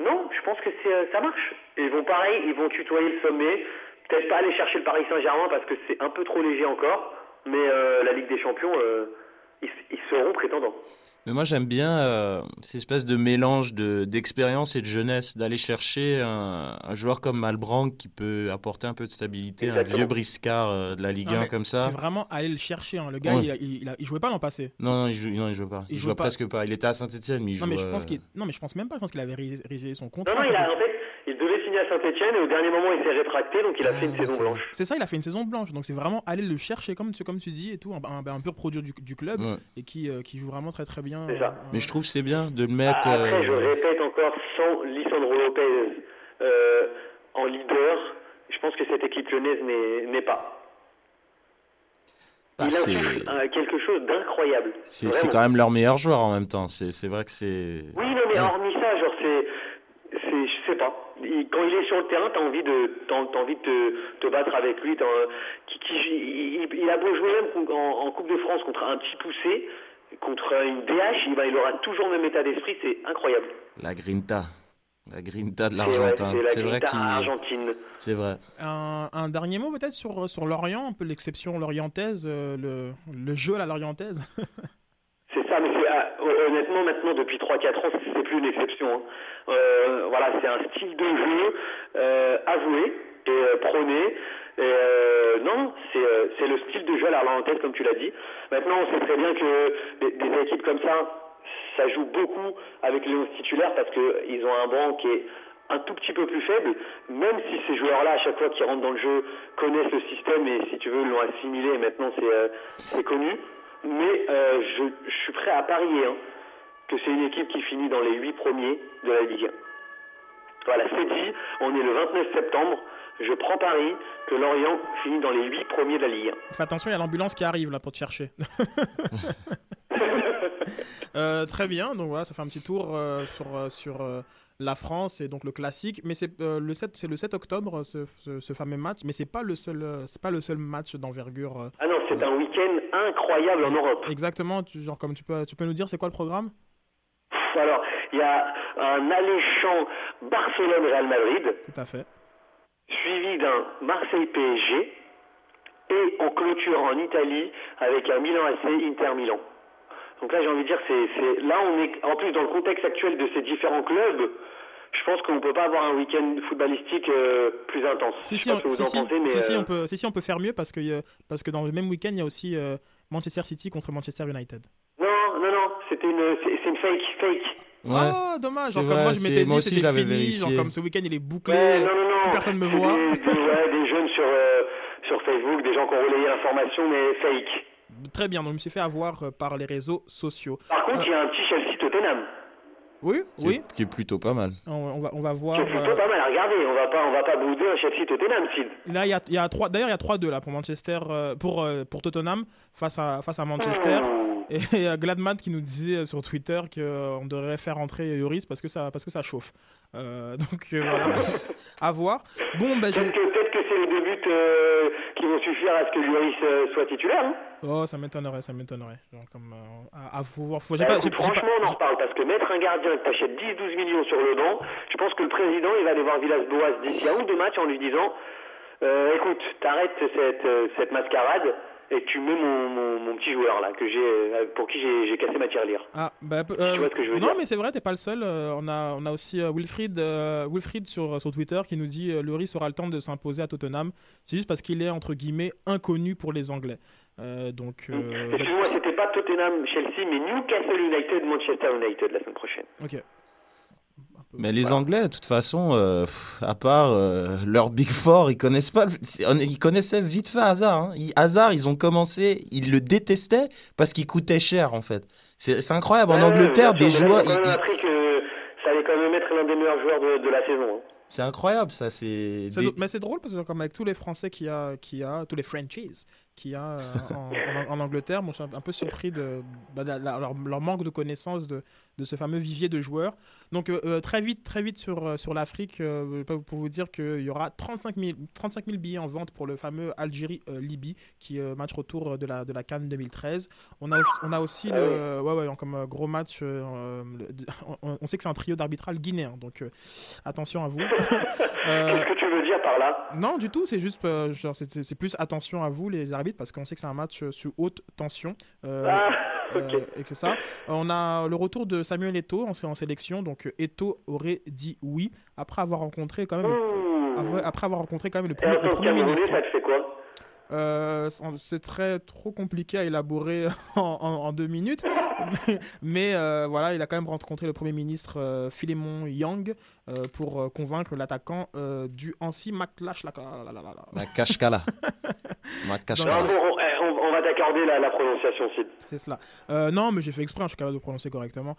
Non, je pense que ça marche. Ils vont pareil, ils vont tutoyer le sommet. Peut-être pas aller chercher le Paris Saint-Germain parce que c'est un peu trop léger encore. Mais la Ligue des Champions, ils seront prétendants. Mais moi, j'aime bien euh, cette espèce de mélange de, d'expérience et de jeunesse, d'aller chercher un, un, joueur comme Malbranc qui peut apporter un peu de stabilité, un vieux briscard euh, de la Ligue 1 comme ça. C'est vraiment aller le chercher. Hein. Le gars, il, il, il, jouait pas l'an passé. Non, non, il, joue, non, il jouait pas. Il, jouait, presque pas. Il était à Saint-Etienne, mais il non, Mais je pense qu'il... non, mais je pense même pas. Je pense qu'il avait résilié son contrat. Non, non, il a, en fait, il devait signer à Saint-Etienne et au dernier moment, il s'est rétracté, donc il a fait une saison blanche. C'est ça, il a fait une saison blanche. Donc c'est vraiment aller le chercher, comme tu, comme tu dis, et tout, un, un, pur produit du, du club et qui, euh, qui joue vraiment très très bien. C'est ça. Mais je trouve c'est bien de le mettre. Ah, après, je euh, répète encore, sans Lisandro Lopez euh, en leader, je pense que cette équipe lyonnaise n'est pas. Bah, il a quelque chose d'incroyable. C'est quand même leur meilleur joueur en même temps. C'est vrai que c'est. Oui, non, mais hormis ça, genre, c'est. Je sais pas. quand il est sur le terrain, t'as envie de, as, envie de te, te, battre avec lui. Qui, qui, il, il, a beau jouer même en, en Coupe de France contre un petit poussé contre une DH, il, il aura toujours le même état d'esprit, c'est incroyable. La grinta. La grinta de l'Argentin. C'est vrai qu'il. C'est vrai. Un, un, dernier mot peut-être sur, sur Lorient, un peu l'exception lorientaise, euh, le, le jeu à la lorientaise C'est ça, mais ah, honnêtement, maintenant, depuis 3-4 ans, c'est plus une exception. Hein. Euh, voilà, c'est un style de jeu euh, avoué et euh, prôné. Euh, non, c'est le style de jeu à la tête, comme tu l'as dit. Maintenant, on sait très bien que des, équipes comme ça, ça joue beaucoup avec les 11 titulaires parce qu'ils ont un banc qui est un tout petit peu plus faible, même si ces joueurs-là, à chaque fois qu'ils rentrent dans le jeu, connaissent le système et, si tu veux, l'ont assimilé et maintenant c'est connu. Mais je, je, suis prêt à parier hein, que c'est une équipe qui finit dans les 8 premiers de la Ligue 1. Voilà, c'est dit, on est le 29 septembre. Je prends Paris que Lorient finit dans les 8 premiers de la Ligue 1. Fais attention, il y a l'ambulance qui arrive là pour te chercher. Euh, très bien, donc voilà, ça fait un petit tour euh, sur, euh, sur euh, la France et donc le classique. Mais c'est le 7, c'est le 7 octobre ce, ce- ce fameux match, mais c'est pas le seul, c'est pas le seul match d'envergure. Ah non, c'est un week-end incroyable en Europe. Exactement, tu, genre comme tu peux, tu peux nous dire c'est quoi le programme? Alors, il y a un alléchant Barcelone-Real Madrid, Tout à fait. suivi d'un Marseille-PSG, et on clôture en Italie avec un Milan AC Inter-Milan. Donc là, j'ai envie de dire, c'est, là, on est, en plus, dans le contexte actuel de ces différents clubs, je pense qu'on ne peut pas avoir un week-end footballistique euh, plus intense. Si si, on, euh, on peut, si, on peut faire mieux parce que, euh, parce que dans le même week-end, il y a aussi euh, Manchester City contre Manchester United. C'était une, c'est, une fake, fake. Ouais. Oh, dommage. Genre, comme moi, je m'étais dit, c'était fini. vérifié. Genre, comme ce week-end, il est bouclé. Ouais, non, non, non. plus personne me voit. Des, des- ouais, des jeunes sur, euh, sur Facebook, des gens qui ont relayé l'information, mais fake. Très bien, donc je me suis fait avoir euh, par les réseaux sociaux. Par contre, il y a un petit Chelsea-Tottenham. Oui, Qui est- oui. Qui est plutôt pas mal. On, on va, on va voir. C'est plutôt euh, pas mal à regarder. On va pas, on va pas bouder un Chelsea-Tottenham, Sid. Là, il y a, il y a trois. D'ailleurs, il y a 3-2 là pour Manchester, euh, pour, euh, pour Tottenham face à, face à Manchester. Et il y a Gladman qui nous disait euh, sur Twitter qu'on devrait faire entrer Yoris parce que ça, parce que ça chauffe. Euh, donc euh, voilà, à voir. Bon, ben je. Peut-être que, c'est les deux buts euh, qui vont suffire à ce que Lloris euh, soit titulaire. Hein. Oh, ça m'étonnerait, ça m'étonnerait. Comme, euh, à, à voir. Faut, Bah, pas, écoute, pas- franchement, on en reparle parce que mettre un gardien que t'achètes 10-12 millions sur le banc, je pense que le président il va aller voir Villas-Boas d'ici à un ou deux matchs en lui disant euh, écoute, t'arrêtes cette, euh, cette mascarade et tu mets mon, mon, mon petit joueur là que j'ai euh, pour qui j'ai cassé ma tirelire. Ah, bah, euh, vois ce que je veux non, dire. mais c'est vrai, t'es pas le seul. Euh, on, a, on a aussi euh, Wilfried, Wilfried sur, sur Twitter qui nous dit Lloris aura le temps de s'imposer à Tottenham. C'est juste parce qu'il est, entre guillemets, inconnu pour les Anglais. Donc, Excuse-moi, c'était pas Tottenham, Chelsea, mais Newcastle United, Manchester United la semaine prochaine. ok. Mais les Anglais, de toute façon, euh, pff, à part euh, leur Big Four, ils connaissent pas. Ils connaissaient vite fait Hazard. Hein. Ils- Hazard, ils ont commencé, ils le détestaient parce qu'il coûtait cher en fait. C'est incroyable. En Ouais, Angleterre, des joueurs, ils ont appris que ça allait quand même être l'un des meilleurs joueurs de, de la saison. hein. c'est incroyable ça. C'est C'est des- drôle- Mais c'est drôle parce que comme avec tous les Français qu'il y a, qu'il y a tous les franchises qu'il y a euh, en, en- en Angleterre, moi je suis un peu surpris de, bah, de la- leur, leur manque de connaissance de, de ce fameux vivier de joueurs. Donc euh, euh, très vite, très vite sur, sur l'Afrique, euh, pour vous dire qu'il y aura 35 000, 35 000 billets en vente pour le fameux Algérie-Libye, qui est match retour de la, de la Cannes 2013. On a aussi, on a aussi Ah le, ouais, ouais, comme gros match, euh, on, on sait que c'est un trio d'arbitral guinéen, donc attention à vous. Qu'est-ce que tu veux dire par là? Non, du tout, c'est juste, c'est plus attention à vous, les arbitres, parce qu'on sait que c'est un match euh, sous haute tension. euh, Ah, euh, ok. et que c'est ça. Euh, on a le retour de Samuel Eto'o en, en sélection, donc euh, Eto'o aurait dit oui, après avoir rencontré quand même, Ouh. après, après avoir rencontré quand même le premier, le premier ministre. ça te fait quoi Euh, c'est très trop compliqué à élaborer en, en- en deux minutes, mais, mais, euh, voilà, il a quand même rencontré le premier ministre euh, Philémon Yang euh, pour euh, convaincre l'attaquant euh, du Ansi Maklash. Ma Bon, on, eh, on- va t'accorder la, la prononciation, Sid. C'est cela. Euh, non, mais j'ai fait exprès, hein, je suis capable de prononcer correctement.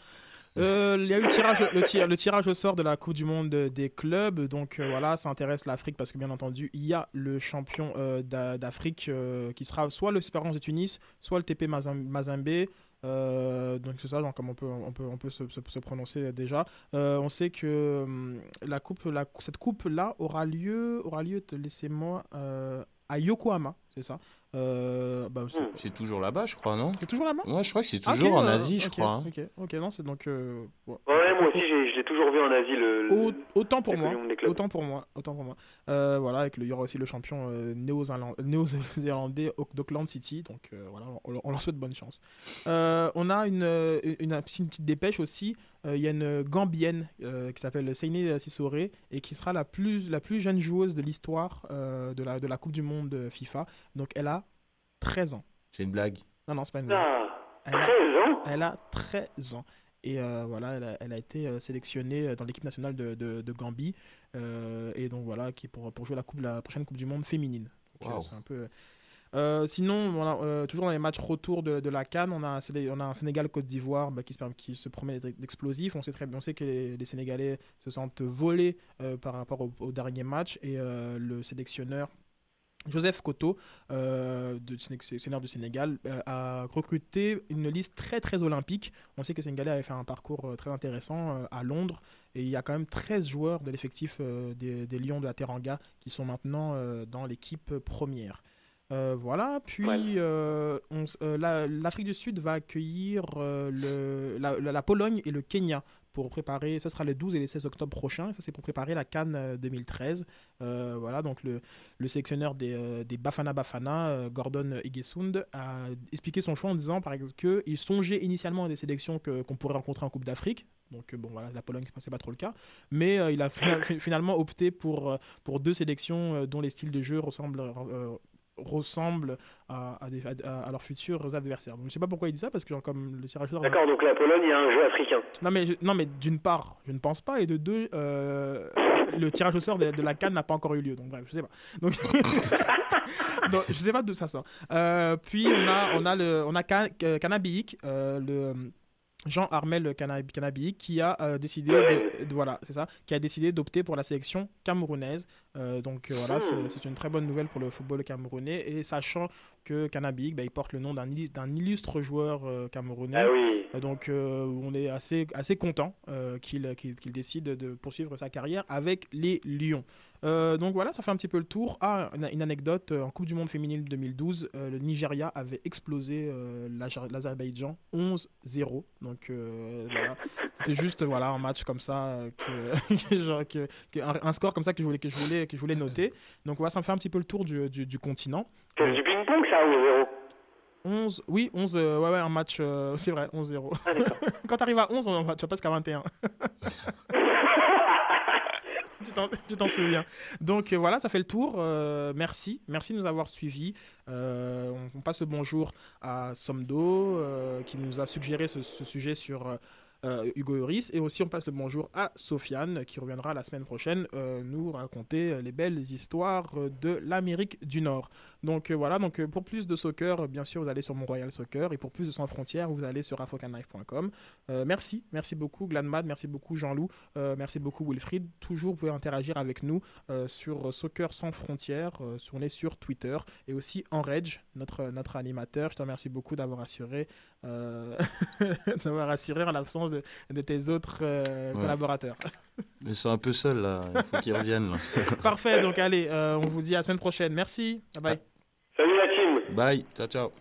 Euh, Il y a eu le tirage, le, tir- le tirage au sort de la Coupe du Monde des clubs. Donc euh, voilà, ça intéresse l'Afrique parce que bien entendu, il y a le champion euh, d'A- d'Afrique euh, qui sera soit l'Espérance de Tunis, soit le TP Mazem- Mazembe. Euh, donc c'est ça, donc, comme on peut, on peut, on peut se, se- se prononcer déjà. Euh, on sait que hum, la coupe, la, cette coupe là aura lieu, aura lieu. Laissez-moi euh, à Yokohama, c'est ça? Euh, bah, c'est- Hmm. C'est toujours là-bas, je crois, non? C'est toujours là-bas? Ouais, je crois que c'est Ah, toujours en euh, Asie, je crois. hein. Ok, ok, non, c'est donc. euh, ouais. Ouais, moi aussi, j'ai- je l'ai toujours vu en Asie, le. le- Au- autant pour moi, autant pour moi, autant pour moi. Euh, voilà, avec le, il y aura aussi le champion euh, néo-zéland- néo-zélandais Au- d'Auckland City, donc euh, voilà, on, on leur souhaite bonne chance. Euh, on a une, une, une petite dépêche aussi. Euh, Il y a une Gambienne euh, qui s'appelle Seiné Sissoré et qui sera la plus, la plus jeune joueuse de l'histoire euh, de, la, de la Coupe du Monde FIFA. Donc elle a 13 ans. C'est une blague. Non, non, c'est pas une blague. Ah, Elle a 13 ans? Elle a 13 ans. Et euh, voilà, elle a, elle a été sélectionnée dans l'équipe nationale de, de, de Gambie. Euh, et donc voilà, qui est pour, pour jouer la, coupe, la prochaine Coupe du Monde féminine. Wow. c'est un peu. Euh, sinon, euh, toujours dans les matchs retour de, la Cannes, on a, on a un Sénégal-Côte d'Ivoire bah, qui, se, promet d'explosif. On sait très bien, on sait que les, les Sénégalais se sentent volés euh, par rapport au, dernier match et le sélectionneur Joseph Koto, euh, sénateur du Sénégal, a recruté une liste très très olympique. On sait que le Sénégalais avait fait un parcours très intéressant à Londres et il y a quand même 13 joueurs de l'effectif des, des Lions de la Teranga qui sont maintenant dans l'équipe première. Euh, voilà, puis Ouais. euh, euh, la- l'Afrique du Sud va accueillir le, la, la- Pologne et le Kenya pour préparer, ça sera le 12 et le 16 octobre prochain, ça c'est pour préparer la Cannes euh, 2013. Euh, voilà, donc le, le sélectionneur des, des Bafana Bafana, Gordon Igesund, a expliqué son choix en disant par exemple qu'il songeait initialement à des sélections qu'on pourrait rencontrer en Coupe d'Afrique. Donc bon voilà, la Pologne c'est pas trop le cas, mais euh, il a fi- finalement opté pour, pour deux sélections euh, dont les styles de jeu ressemblent euh, ressemblent à, à, des- à- à leurs futurs adversaires. Donc je sais pas pourquoi il dit ça parce que genre, comme le tirage au sort- D'accord, donc la Pologne, il y a un jeu africain. non mais, je- non, mais d'une part, je ne pense pas, et de deux, euh, le tirage au sort de, de la canne n'a pas encore eu lieu, donc bref, je sais pas. Donc, donc je sais pas d'où ça sort. Euh, puis on a, on a le, on a Can- euh, Canabic, euh, le Jean Armel Canabic, qui a euh, décidé, de, de- voilà, c'est ça, qui a décidé d'opter pour la sélection camerounaise. Euh, donc euh, voilà, c'est une très bonne nouvelle pour le football camerounais, et sachant que Canabic, bah, il porte le nom d'un illustre, joueur camerounais. Ah Donc on est assez, assez content qu'il décide de poursuivre sa carrière avec les Lions. Euh, donc voilà, ça fait un petit peu le tour. Ah, une, anecdote, euh, en Coupe du Monde féminine 2012, euh, le Nigeria avait explosé euh, l'Azer- l'Azerbaïdjan 11-0. Donc voilà, c'était juste voilà, un match comme ça, que, genre, que- que- un, un score comme ça que je voulais, que je voulais, que je voulais noter. Donc voilà, ça me fait un petit peu le tour du, du, du continent. C'est du ping-pong, ça, ou 0 11, oui, 11, euh, ouais, ouais, un match, euh, c'est vrai, 11-0. Ah. Quand t'arrives à 11, on va- tu vas presque à 21. tu t'en- souviens. Donc euh, voilà, ça fait le tour. Euh, merci, merci de nous avoir suivis. Euh, on, passe le bonjour à Somdo qui nous a suggéré ce sujet sur euh, Hugo Lloris et aussi on passe le bonjour à Sofiane qui reviendra la semaine prochaine euh, nous raconter euh, les belles histoires euh, de l'Amérique du Nord. Donc voilà, donc pour plus de soccer, bien sûr, vous allez sur mon Royal Soccer et pour plus de Sans Frontières, vous allez sur afrocanife.com. Euh, merci, merci beaucoup Glanmad, merci beaucoup Jean-Loup, merci beaucoup Wilfried. Toujours, vous pouvez interagir avec nous sur Soccer Sans Frontières. on est sur Twitter et aussi en Reg, notre, notre animateur. Je te remercie beaucoup d'avoir assuré, assuré en l'absence de, de tes autres euh, Ouais. collaborateurs. Mais c'est un peu seul là, il faut qu'ils reviennent. là. Parfait, donc allez, euh, on vous dit à la semaine prochaine. Merci, bye bye. Salut la team Bye, ciao ciao.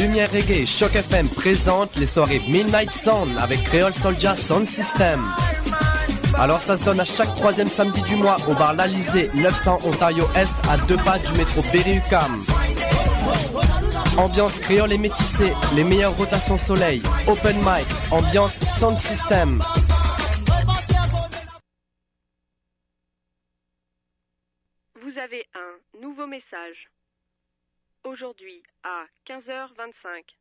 Lumière Reggae, Choc FM présente les soirées Midnight Sound avec Creole Soldier Sound System. Alors ça se donne à chaque troisième samedi du mois au bar L'Alizé, 900 Ontario Est, à deux pas du métro Berry-UQAM. Ambiance créole et métissée, les meilleures rotations soleil, open mic, ambiance sound system. À 15h25